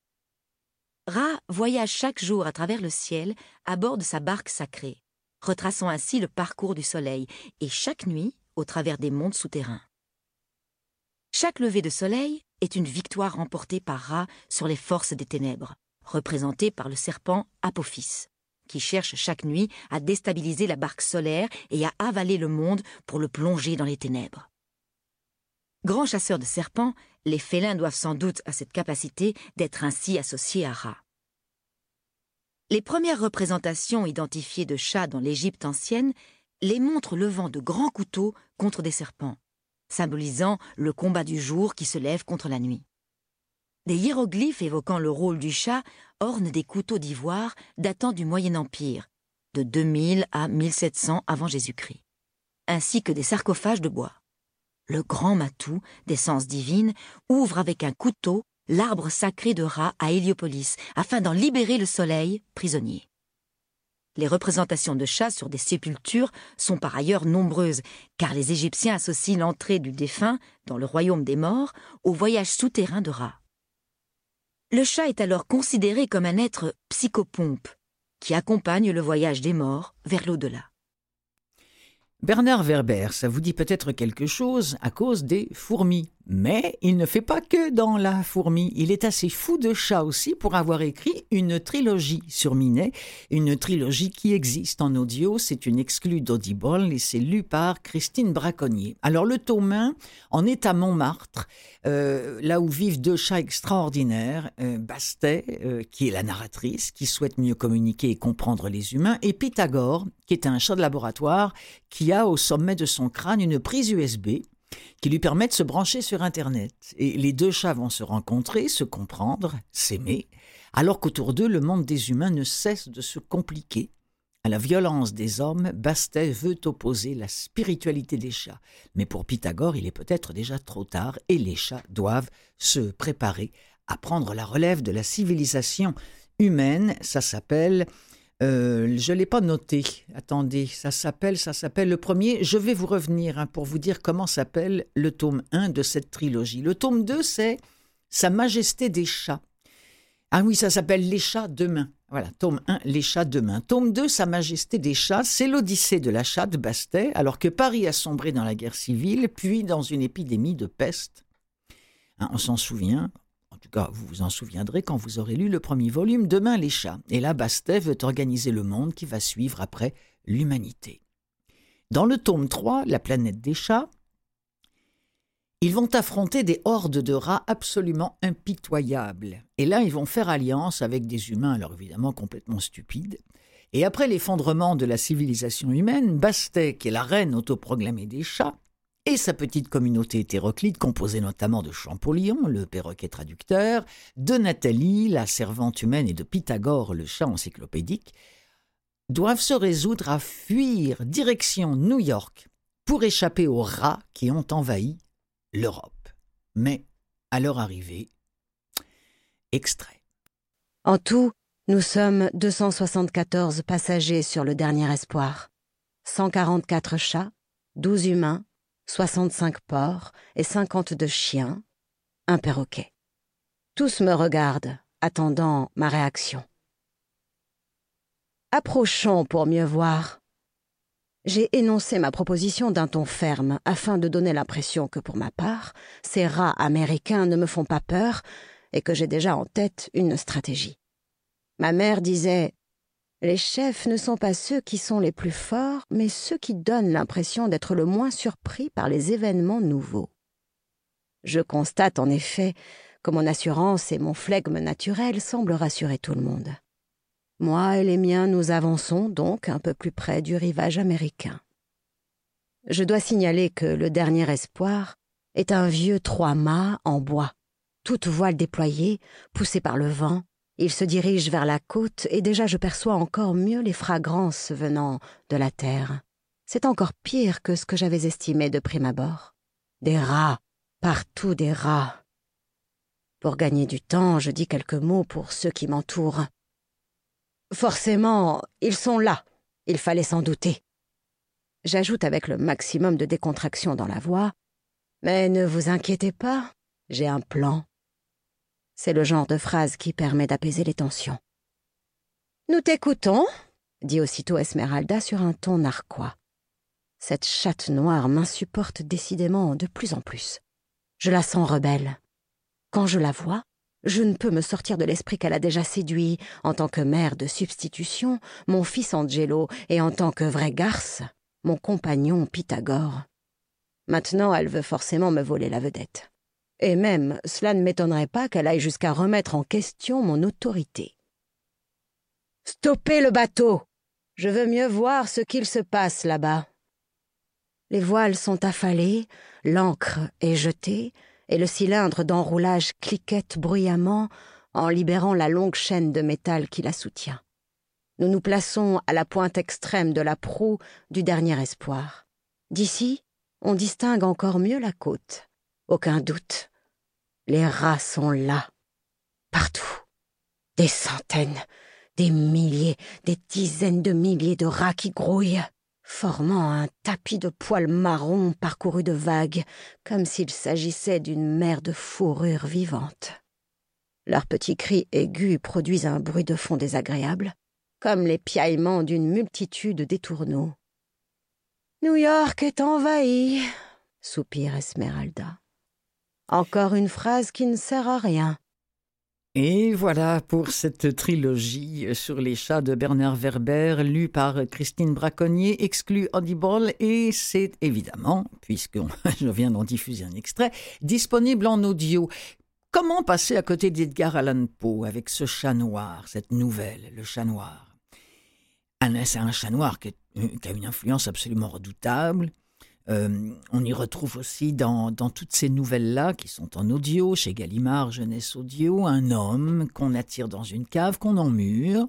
Ra voyage chaque jour à travers le ciel à bord de sa barque sacrée, retraçant ainsi le parcours du soleil, et chaque nuit, au travers des mondes souterrains. Chaque lever de soleil est une victoire remportée par Ra sur les forces des ténèbres, représentée par le serpent Apophis, qui cherche chaque nuit à déstabiliser la barque solaire et à avaler le monde pour le plonger dans les ténèbres. Grands chasseurs de serpents, les félins doivent sans doute à cette capacité d'être ainsi associés à Ra. Les premières représentations identifiées de chats dans l'Égypte ancienne les montrent levant de grands couteaux contre des serpents, symbolisant le combat du jour qui se lève contre la nuit. Des hiéroglyphes évoquant le rôle du chat ornent des couteaux d'ivoire datant du Moyen Empire, de 2000 à 1700 avant Jésus-Christ, ainsi que des sarcophages de bois. Le grand matou, d'essence divine, ouvre avec un couteau l'arbre sacré de Ra à Héliopolis, afin d'en libérer le soleil, prisonnier. Les représentations de chats sur des sépultures sont par ailleurs nombreuses, car les Égyptiens associent l'entrée du défunt dans le royaume des morts au voyage souterrain de Ra. Le chat est alors considéré comme un être psychopompe, qui accompagne le voyage des morts vers l'au-delà. Bernard Werber, ça vous dit peut-être quelque chose à cause des fourmis. Mais il ne fait pas que dans la fourmi. Il est assez fou de chat aussi pour avoir écrit une trilogie sur Minet, une trilogie qui existe en audio. C'est une exclue d'Audible et c'est lu par Christine Braconnier. Alors le tome 1 en est à Montmartre, euh, là où vivent deux chats extraordinaires, euh, Bastet, euh, qui est la narratrice, qui souhaite mieux communiquer et comprendre les humains, et Pythagore, qui est un chat de laboratoire, qui a au sommet de son crâne une prise USB qui lui permet de se brancher sur Internet. Et les deux chats vont se rencontrer, se comprendre, s'aimer, alors qu'autour d'eux, le monde des humains ne cesse de se compliquer. À la violence des hommes, Bastet veut opposer la spiritualité des chats. Mais pour Pythagore, il est peut-être déjà trop tard et les chats doivent se préparer à prendre la relève de la civilisation humaine. Ça s'appelle euh, je ne l'ai pas noté. Attendez, ça s'appelle, ça s'appelle le premier. Je vais vous revenir hein, pour vous dire comment s'appelle le tome 1 de cette trilogie. Le tome 2, c'est Sa Majesté des chats. Ah oui, ça s'appelle Les chats demain. Voilà, tome 1, Les chats demain. Tome 2, Sa Majesté des chats, c'est l'Odyssée de la chatte Bastet, alors que Paris a sombré dans la guerre civile, puis dans une épidémie de peste. Hein, on s'en souvient, tout cas, vous vous en souviendrez quand vous aurez lu le premier volume Demain les chats. Et là, Bastet veut organiser le monde qui va suivre après l'humanité. Dans le tome 3, La planète des chats, ils vont affronter des hordes de rats absolument impitoyables. Et là, ils vont faire alliance avec des humains, alors évidemment complètement stupides. Et après l'effondrement de la civilisation humaine, Bastet, qui est la reine autoproclamée des chats, et sa petite communauté hétéroclite composée notamment de Champollion, le perroquet traducteur, de Nathalie, la servante humaine, et de Pythagore, le chat encyclopédique, doivent se résoudre à fuir direction New York pour échapper aux rats qui ont envahi l'Europe. Mais, à leur arrivée, extrait. En tout, nous sommes 274 passagers sur le dernier espoir. 144 chats, 12 humains, 65 porcs et 52 chiens, un perroquet. Tous me regardent, attendant ma réaction. Approchons pour mieux voir. J'ai énoncé ma proposition d'un ton ferme afin de donner l'impression que pour ma part, ces rats américains ne me font pas peur et que j'ai déjà en tête une stratégie. Ma mère disait les chefs ne sont pas ceux qui sont les plus forts, mais ceux qui donnent l'impression d'être le moins surpris par les événements nouveaux. Je constate en effet que mon assurance et mon flegme naturel semblent rassurer tout le monde. Moi et les miens nous avançons donc un peu plus près du rivage américain. Je dois signaler que le dernier espoir est un vieux trois-mâts en bois, toute voile déployée, poussée par le vent, il se dirige vers la côte et déjà je perçois encore mieux les fragrances venant de la terre. C'est encore pire que ce que j'avais estimé de prime abord. Des rats, partout des rats. Pour gagner du temps, je dis quelques mots pour ceux qui m'entourent. Forcément, ils sont là. Il fallait s'en douter. J'ajoute avec le maximum de décontraction dans la voix. Mais ne vous inquiétez pas, j'ai un plan. C'est le genre de phrase qui permet d'apaiser les tensions. Nous t'écoutons, dit aussitôt Esmeralda sur un ton narquois. Cette chatte noire m'insupporte décidément de plus en plus. Je la sens rebelle. Quand je la vois, je ne peux me sortir de l'esprit qu'elle a déjà séduit, en tant que mère de substitution, mon fils Angelo, et en tant que vraie garce, mon compagnon Pythagore. Maintenant, elle veut forcément me voler la vedette. Et même, cela ne m'étonnerait pas qu'elle aille jusqu'à remettre en question mon autorité. Stoppez le bateau. Je veux mieux voir ce qu'il se passe là-bas. Les voiles sont affalées, l'encre est jetée, et le cylindre d'enroulage cliquette bruyamment en libérant la longue chaîne de métal qui la soutient. Nous nous plaçons à la pointe extrême de la proue du dernier espoir. D'ici, on distingue encore mieux la côte. Aucun doute. Les rats sont là. Partout. Des centaines, des milliers, des dizaines de milliers de rats qui grouillent formant un tapis de poils marrons parcouru de vagues, comme s'il s'agissait d'une mer de fourrure vivante. Leurs petits cris aigus produisent un bruit de fond désagréable, comme les piaillements d'une multitude d'étourneaux. New York est envahie, soupire Esmeralda. Encore une phrase qui ne sert à rien. Et voilà pour cette trilogie sur les chats de Bernard Werber, lue par Christine Braconnier, exclue Audible, et c'est évidemment, puisque je viens d'en diffuser un extrait, disponible en audio. Comment passer à côté d'Edgar Allan Poe avec ce chat noir, cette nouvelle, le chat noir? C'est un chat noir qui a une influence absolument redoutable, euh, on y retrouve aussi dans, toutes ces nouvelles-là qui sont en audio, chez Gallimard, Jeunesse Audio, un homme qu'on attire dans une cave, qu'on emmure,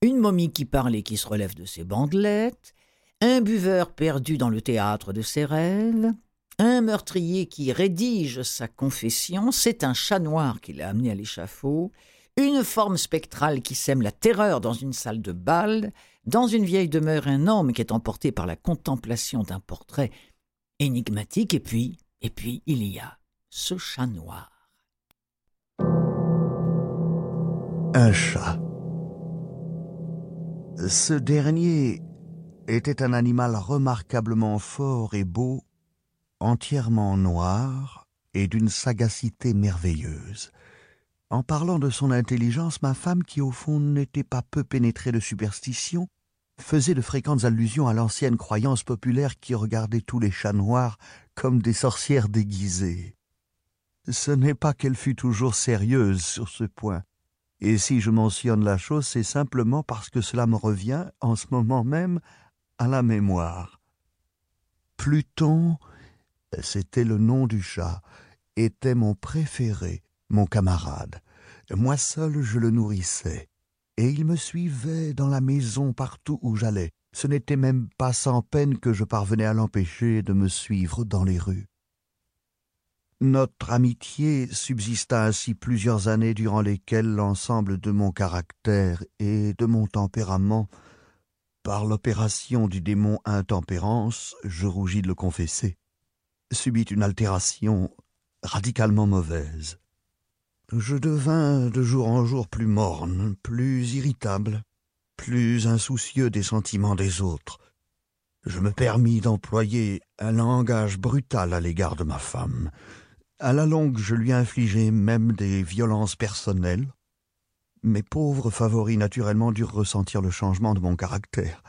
une momie qui parle et qui se relève de ses bandelettes, un buveur perdu dans le théâtre de ses rêves, un meurtrier qui rédige sa confession, c'est un chat noir qui l'a amené à l'échafaud, une forme spectrale qui sème la terreur dans une salle de bal, dans une vieille demeure, un homme qui est emporté par la contemplation d'un portrait énigmatique, et puis, et puis, il y a ce chat noir. Un chat. Ce dernier était un animal remarquablement fort et beau, entièrement noir et d'une sagacité merveilleuse. En parlant de son intelligence, ma femme, qui au fond n'était pas peu pénétrée de superstition, faisait de fréquentes allusions à l'ancienne croyance populaire qui regardait tous les chats noirs comme des sorcières déguisées. Ce n'est pas qu'elle fût toujours sérieuse sur ce point, et si je mentionne la chose, c'est simplement parce que cela me revient, en ce moment même, à la mémoire. Pluton, c'était le nom du chat, était mon préféré, mon camarade. Moi seul je le nourrissais, et il me suivait dans la maison partout où j'allais. Ce n'était même pas sans peine que je parvenais à l'empêcher de me suivre dans les rues. Notre amitié subsista ainsi plusieurs années durant lesquelles l'ensemble de mon caractère et de mon tempérament, par l'opération du démon intempérance, je rougis de le confesser, subit une altération radicalement mauvaise je devins de jour en jour plus morne, plus irritable, plus insoucieux des sentiments des autres. Je me permis d'employer un langage brutal à l'égard de ma femme. À la longue, je lui infligeai même des violences personnelles. Mes pauvres favoris naturellement durent ressentir le changement de mon caractère.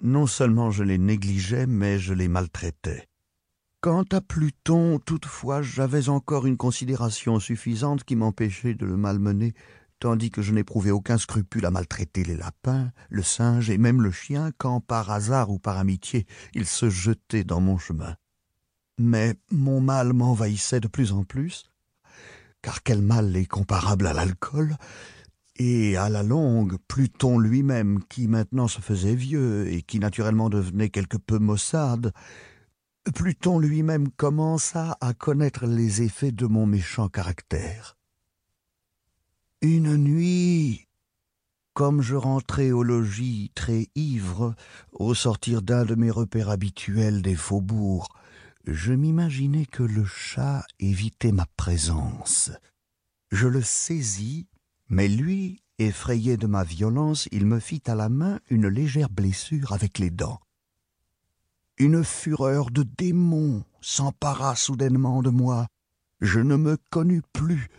Non seulement je les négligeais, mais je les maltraitais. Quant à Pluton, toutefois, j'avais encore une considération suffisante qui m'empêchait de le malmener, tandis que je n'éprouvais aucun scrupule à maltraiter les lapins, le singe et même le chien quand, par hasard ou par amitié, il se jetait dans mon chemin. Mais mon mal m'envahissait de plus en plus, car quel mal est comparable à l'alcool, et à la longue, Pluton lui-même, qui maintenant se faisait vieux et qui naturellement devenait quelque peu maussade, Pluton lui-même commença à connaître les effets de mon méchant caractère. Une nuit, comme je rentrais au logis très ivre, au sortir d'un de mes repères habituels des faubourgs, je m'imaginais que le chat évitait ma présence. Je le saisis, mais lui, effrayé de ma violence, il me fit à la main une légère blessure avec les dents. Une fureur de démon s'empara soudainement de moi. Je ne me connus plus.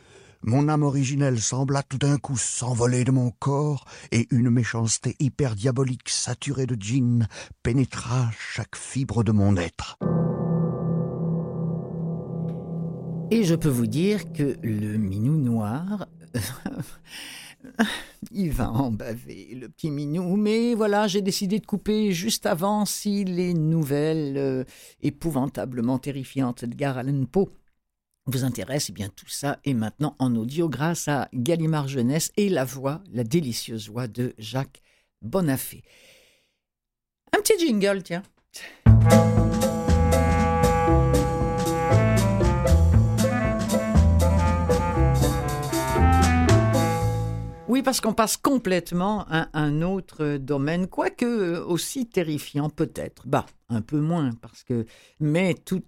Mon âme originelle sembla tout d'un coup s'envoler de mon corps, et une méchanceté hyper diabolique saturée de djinn pénétra chaque fibre de mon être. Et je peux vous dire que le minou noir, il va en baver, le petit minou. Mais voilà, j'ai décidé de couper juste avant si les nouvelles euh, épouvantablement terrifiantes de Allan Poe vous intéressent. Eh bien, tout ça est maintenant en audio grâce à Gallimard Jeunesse et la voix, la délicieuse voix de Jacques Bonafé. Un petit jingle, tiens. Oui, parce qu'on passe complètement à un autre domaine, quoique euh, aussi terrifiant peut-être. Bah, un peu moins, parce que. Mais tout.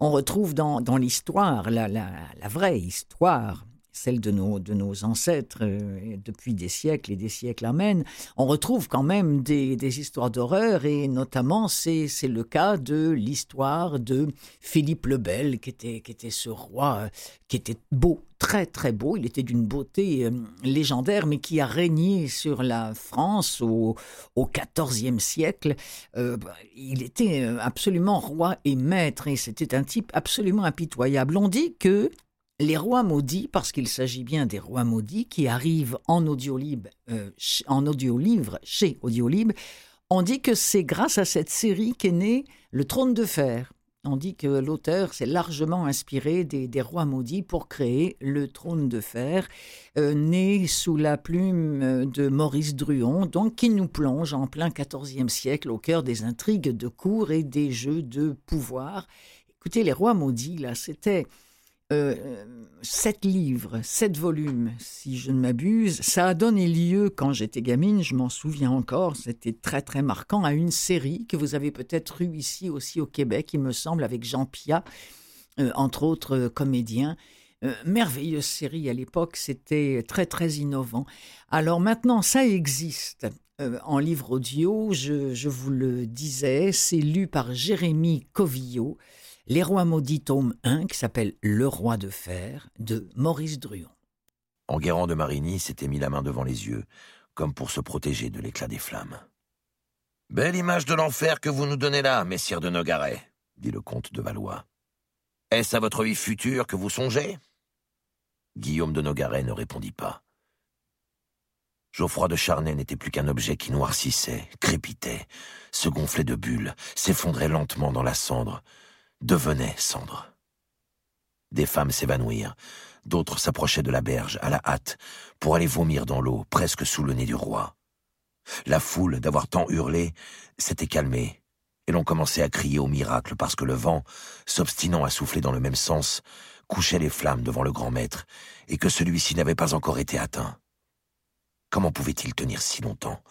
On retrouve dans, dans l'histoire, la, la, la, vraie histoire, celle de nos, de nos ancêtres euh, depuis des siècles et des siècles amènent, on retrouve quand même des, des histoires d'horreur et notamment c'est, le cas de l'histoire de Philippe le Bel qui était, qui était ce roi euh, qui était beau, très très beau, il était d'une beauté euh, légendaire mais qui a régné sur la France au, au XIVe siècle. il était absolument roi et maître et c'était un type absolument impitoyable. On dit que les rois maudits, parce qu'il s'agit bien des rois maudits qui arrivent euh, en audiolivre chez Audiolib, on dit que c'est grâce à cette série qu'est né le trône de fer. On dit que l'auteur s'est largement inspiré des, rois maudits pour créer le trône de fer, euh, né sous la plume de Maurice Druon, donc qui nous plonge en plein XIVe siècle au cœur des intrigues de cour et des jeux de pouvoir. Écoutez, les rois maudits, là, c'était euh, sept livres, sept volumes, si je ne m'abuse. Ça a donné lieu, quand j'étais gamine, je m'en souviens encore, c'était très très marquant, à une série que vous avez peut-être eue ici aussi au Québec, il me semble, avec Jean Pia, euh, entre autres euh, comédiens. merveilleuse série à l'époque, c'était très très innovant. Alors maintenant, ça existe. en livre audio, je, je vous le disais, c'est lu par Jérémy Covillot. Les Rois maudits, tome 1, qui s'appelle Le Roi de fer, de Maurice Druon. Enguerrand de Marigny s'était mis la main devant les yeux, comme pour se protéger de l'éclat des flammes. Belle image de l'enfer que vous nous donnez là, messire de Nogaret, dit le comte de Valois. Est-ce à votre vie future que vous songez? Guillaume de Nogaret ne répondit pas. Geoffroy de Charnay n'était plus qu'un objet qui noircissait, crépitait, se gonflait de bulles, s'effondrait lentement dans la cendre, devenait cendre. Des femmes s'évanouirent, d'autres s'approchaient de la berge à la hâte pour aller vomir dans l'eau presque sous le nez du roi. La foule, d'avoir tant hurlé, s'était calmée, et l'on commençait à crier au miracle parce que le vent, s'obstinant à souffler dans le même sens, couchait les flammes devant le grand maître, et que celui-ci n'avait pas encore été atteint. Comment pouvait-il tenir si longtemps?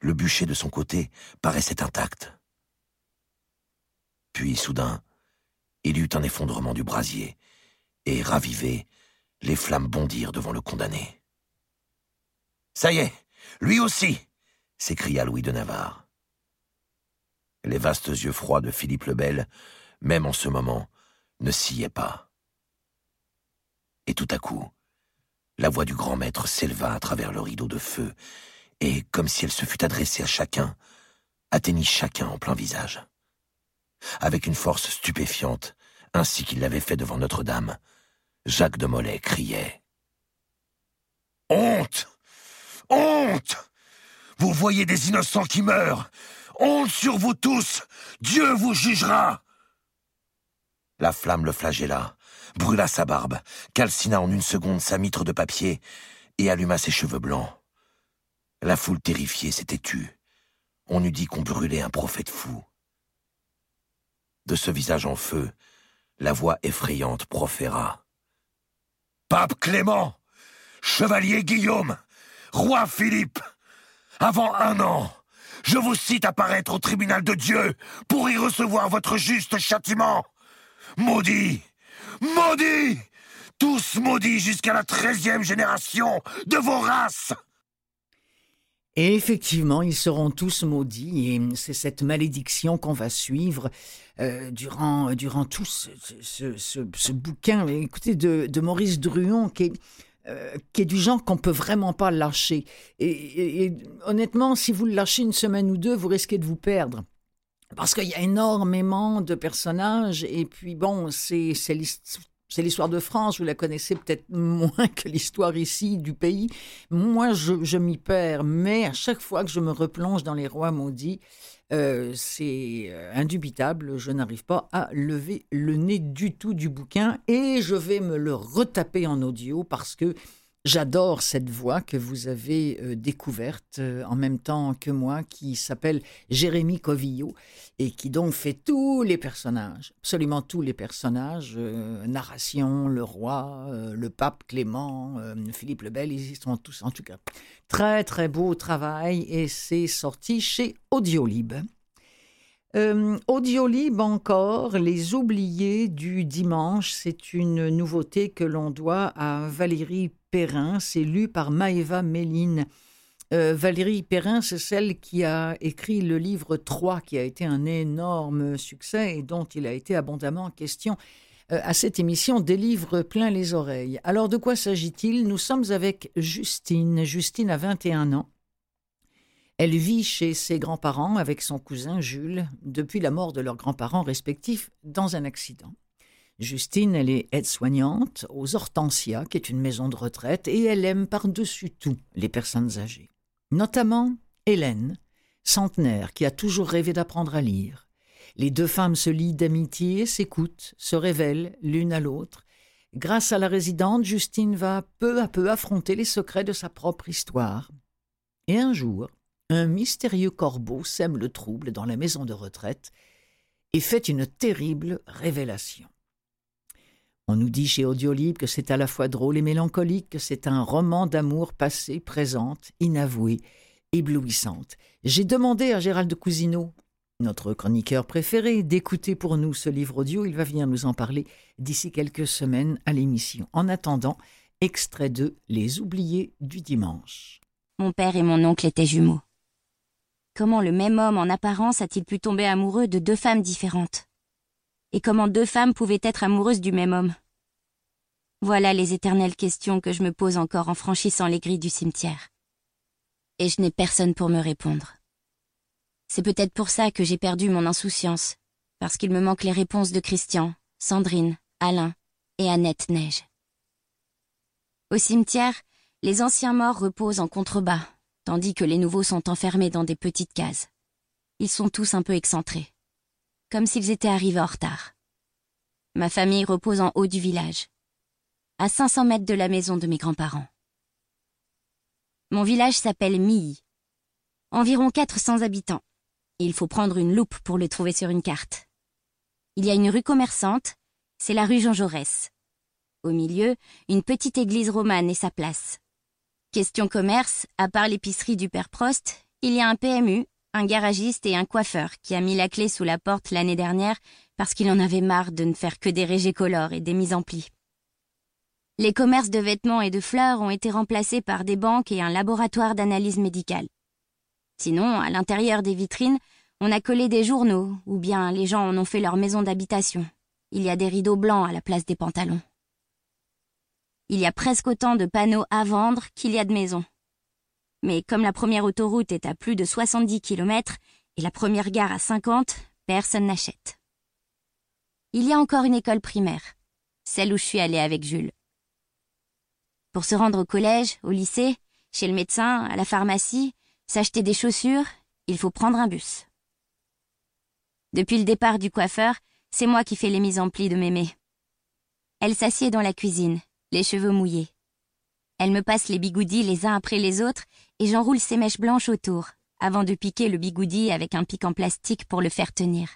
Le bûcher de son côté paraissait intact. Puis, soudain, il eut un effondrement du brasier, et, ravivés, les flammes bondirent devant le condamné. Ça y est, lui aussi s'écria Louis de Navarre. Les vastes yeux froids de Philippe le Bel, même en ce moment, ne sciaient pas. Et tout à coup, la voix du grand maître s'éleva à travers le rideau de feu, et, comme si elle se fût adressée à chacun, atteignit chacun en plein visage avec une force stupéfiante, ainsi qu'il l'avait fait devant Notre-Dame. Jacques de Molay criait. Honte Honte Vous voyez des innocents qui meurent Honte sur vous tous Dieu vous jugera La flamme le flagella, brûla sa barbe, calcina en une seconde sa mitre de papier et alluma ses cheveux blancs. La foule terrifiée s'était tue. On eût dit qu'on brûlait un prophète fou. De ce visage en feu, la voix effrayante proféra. Pape Clément, chevalier Guillaume, roi Philippe, avant un an, je vous cite à paraître au tribunal de Dieu pour y recevoir votre juste châtiment. Maudit, maudit, tous maudits jusqu'à la treizième génération de vos races. Et effectivement, ils seront tous maudits, et c'est cette malédiction qu'on va suivre euh, durant, durant tout ce, bouquin, écoutez, de, Maurice Druon, qui est, euh, du genre qu'on peut vraiment pas lâcher. Et, honnêtement, si vous le lâchez une semaine ou deux, vous risquez de vous perdre. Parce qu'il y a énormément de personnages, et puis bon, c'est c'est l'histoire de France, vous la connaissez peut-être moins que l'histoire ici du pays. Moi, je, m'y perds, mais à chaque fois que je me replonge dans les rois maudits, euh, c'est euh, indubitable, je n'arrive pas à lever le nez du tout du bouquin et je vais me le retaper en audio parce que J'adore cette voix que vous avez euh, découverte euh, en même temps que moi, qui s'appelle Jérémy Covillo et qui donc fait tous les personnages, absolument tous les personnages, euh, narration, le roi, le pape Clément, Philippe le Bel, ils y sont tous en tout cas. Très très beau travail et c'est sorti chez Audiolib. Audiolib encore, Les Oubliés du dimanche, c'est une nouveauté que l'on doit à Valérie Perrin. C'est lu par Maëva Méline. Euh, Valérie Perrin, c'est celle qui a écrit le livre 3, qui a été un énorme succès et dont il a été abondamment question euh, à cette émission des livres plein les oreilles. Alors de quoi s'agit-il? Nous sommes avec Justine. Justine a 21 ans. Elle vit chez ses grands-parents avec son cousin Jules depuis la mort de leurs grands-parents respectifs dans un accident. Justine, elle est aide-soignante aux Hortensia, qui est une maison de retraite, et elle aime par-dessus tout les personnes âgées. Notamment Hélène, centenaire, qui a toujours rêvé d'apprendre à lire. Les deux femmes se lient d'amitié, s'écoutent, se révèlent l'une à l'autre. Grâce à la résidente, Justine va peu à peu affronter les secrets de sa propre histoire. Et un jour, un mystérieux corbeau sème le trouble dans la maison de retraite et fait une terrible révélation. On nous dit chez Audiolib que c'est à la fois drôle et mélancolique, que c'est un roman d'amour passé, présente, inavouée, éblouissante. J'ai demandé à Gérald Cousineau, notre chroniqueur préféré, d'écouter pour nous ce livre audio. Il va venir nous en parler d'ici quelques semaines à l'émission. En attendant, extrait de Les oubliés du dimanche. Mon père et mon oncle étaient jumeaux. Comment le même homme en apparence a-t-il pu tomber amoureux de deux femmes différentes? Et comment deux femmes pouvaient être amoureuses du même homme? Voilà les éternelles questions que je me pose encore en franchissant les grilles du cimetière. Et je n'ai personne pour me répondre. C'est peut-être pour ça que j'ai perdu mon insouciance, parce qu'il me manque les réponses de Christian, Sandrine, Alain et Annette Neige. Au cimetière, les anciens morts reposent en contrebas, tandis que les nouveaux sont enfermés dans des petites cases. Ils sont tous un peu excentrés comme s'ils étaient arrivés en retard. Ma famille repose en haut du village, à 500 mètres de la maison de mes grands-parents. Mon village s'appelle Milly. Environ 400 habitants. Il faut prendre une loupe pour le trouver sur une carte. Il y a une rue commerçante, c'est la rue Jean Jaurès. Au milieu, une petite église romane et sa place. Question commerce, à part l'épicerie du père Prost, il y a un PMU, un garagiste et un coiffeur qui a mis la clé sous la porte l'année dernière parce qu'il en avait marre de ne faire que des régécolores et des mises en plis. Les commerces de vêtements et de fleurs ont été remplacés par des banques et un laboratoire d'analyse médicale. Sinon, à l'intérieur des vitrines, on a collé des journaux, ou bien les gens en ont fait leur maison d'habitation. Il y a des rideaux blancs à la place des pantalons. Il y a presque autant de panneaux à vendre qu'il y a de maisons. Mais comme la première autoroute est à plus de 70 km et la première gare à 50, personne n'achète. Il y a encore une école primaire, celle où je suis allée avec Jules. Pour se rendre au collège, au lycée, chez le médecin, à la pharmacie, s'acheter des chaussures, il faut prendre un bus. Depuis le départ du coiffeur, c'est moi qui fais les mises en plis de mémé. Elle s'assied dans la cuisine, les cheveux mouillés. Elle me passe les bigoudis les uns après les autres et j'enroule ses mèches blanches autour, avant de piquer le bigoudi avec un pic en plastique pour le faire tenir.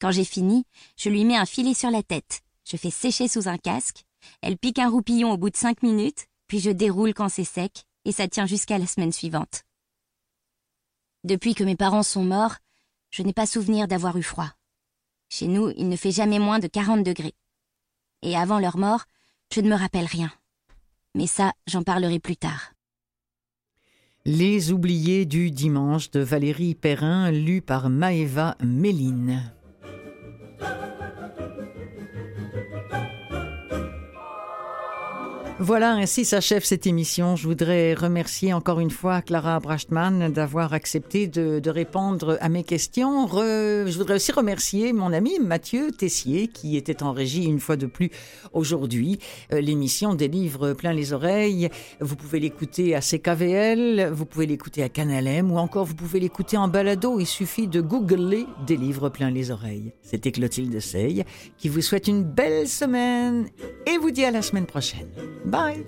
Quand j'ai fini, je lui mets un filet sur la tête, je fais sécher sous un casque, elle pique un roupillon au bout de cinq minutes, puis je déroule quand c'est sec, et ça tient jusqu'à la semaine suivante. Depuis que mes parents sont morts, je n'ai pas souvenir d'avoir eu froid. Chez nous, il ne fait jamais moins de 40 degrés. Et avant leur mort, je ne me rappelle rien. Mais ça, j'en parlerai plus tard. Les oubliés du dimanche de Valérie Perrin, lu par Maëva Méline. Voilà, ainsi s'achève cette émission. Je voudrais remercier encore une fois Clara Brachtmann d'avoir accepté de, répondre à mes questions. je voudrais aussi remercier mon ami Mathieu Tessier qui était en régie une fois de plus aujourd'hui. Euh, l'émission des livres plein les oreilles, vous pouvez l'écouter à CKVL, vous pouvez l'écouter à Canal M ou encore vous pouvez l'écouter en balado. Il suffit de googler des livres plein les oreilles. C'était Clotilde Sey qui vous souhaite une belle semaine et vous dit à la semaine prochaine. Bye.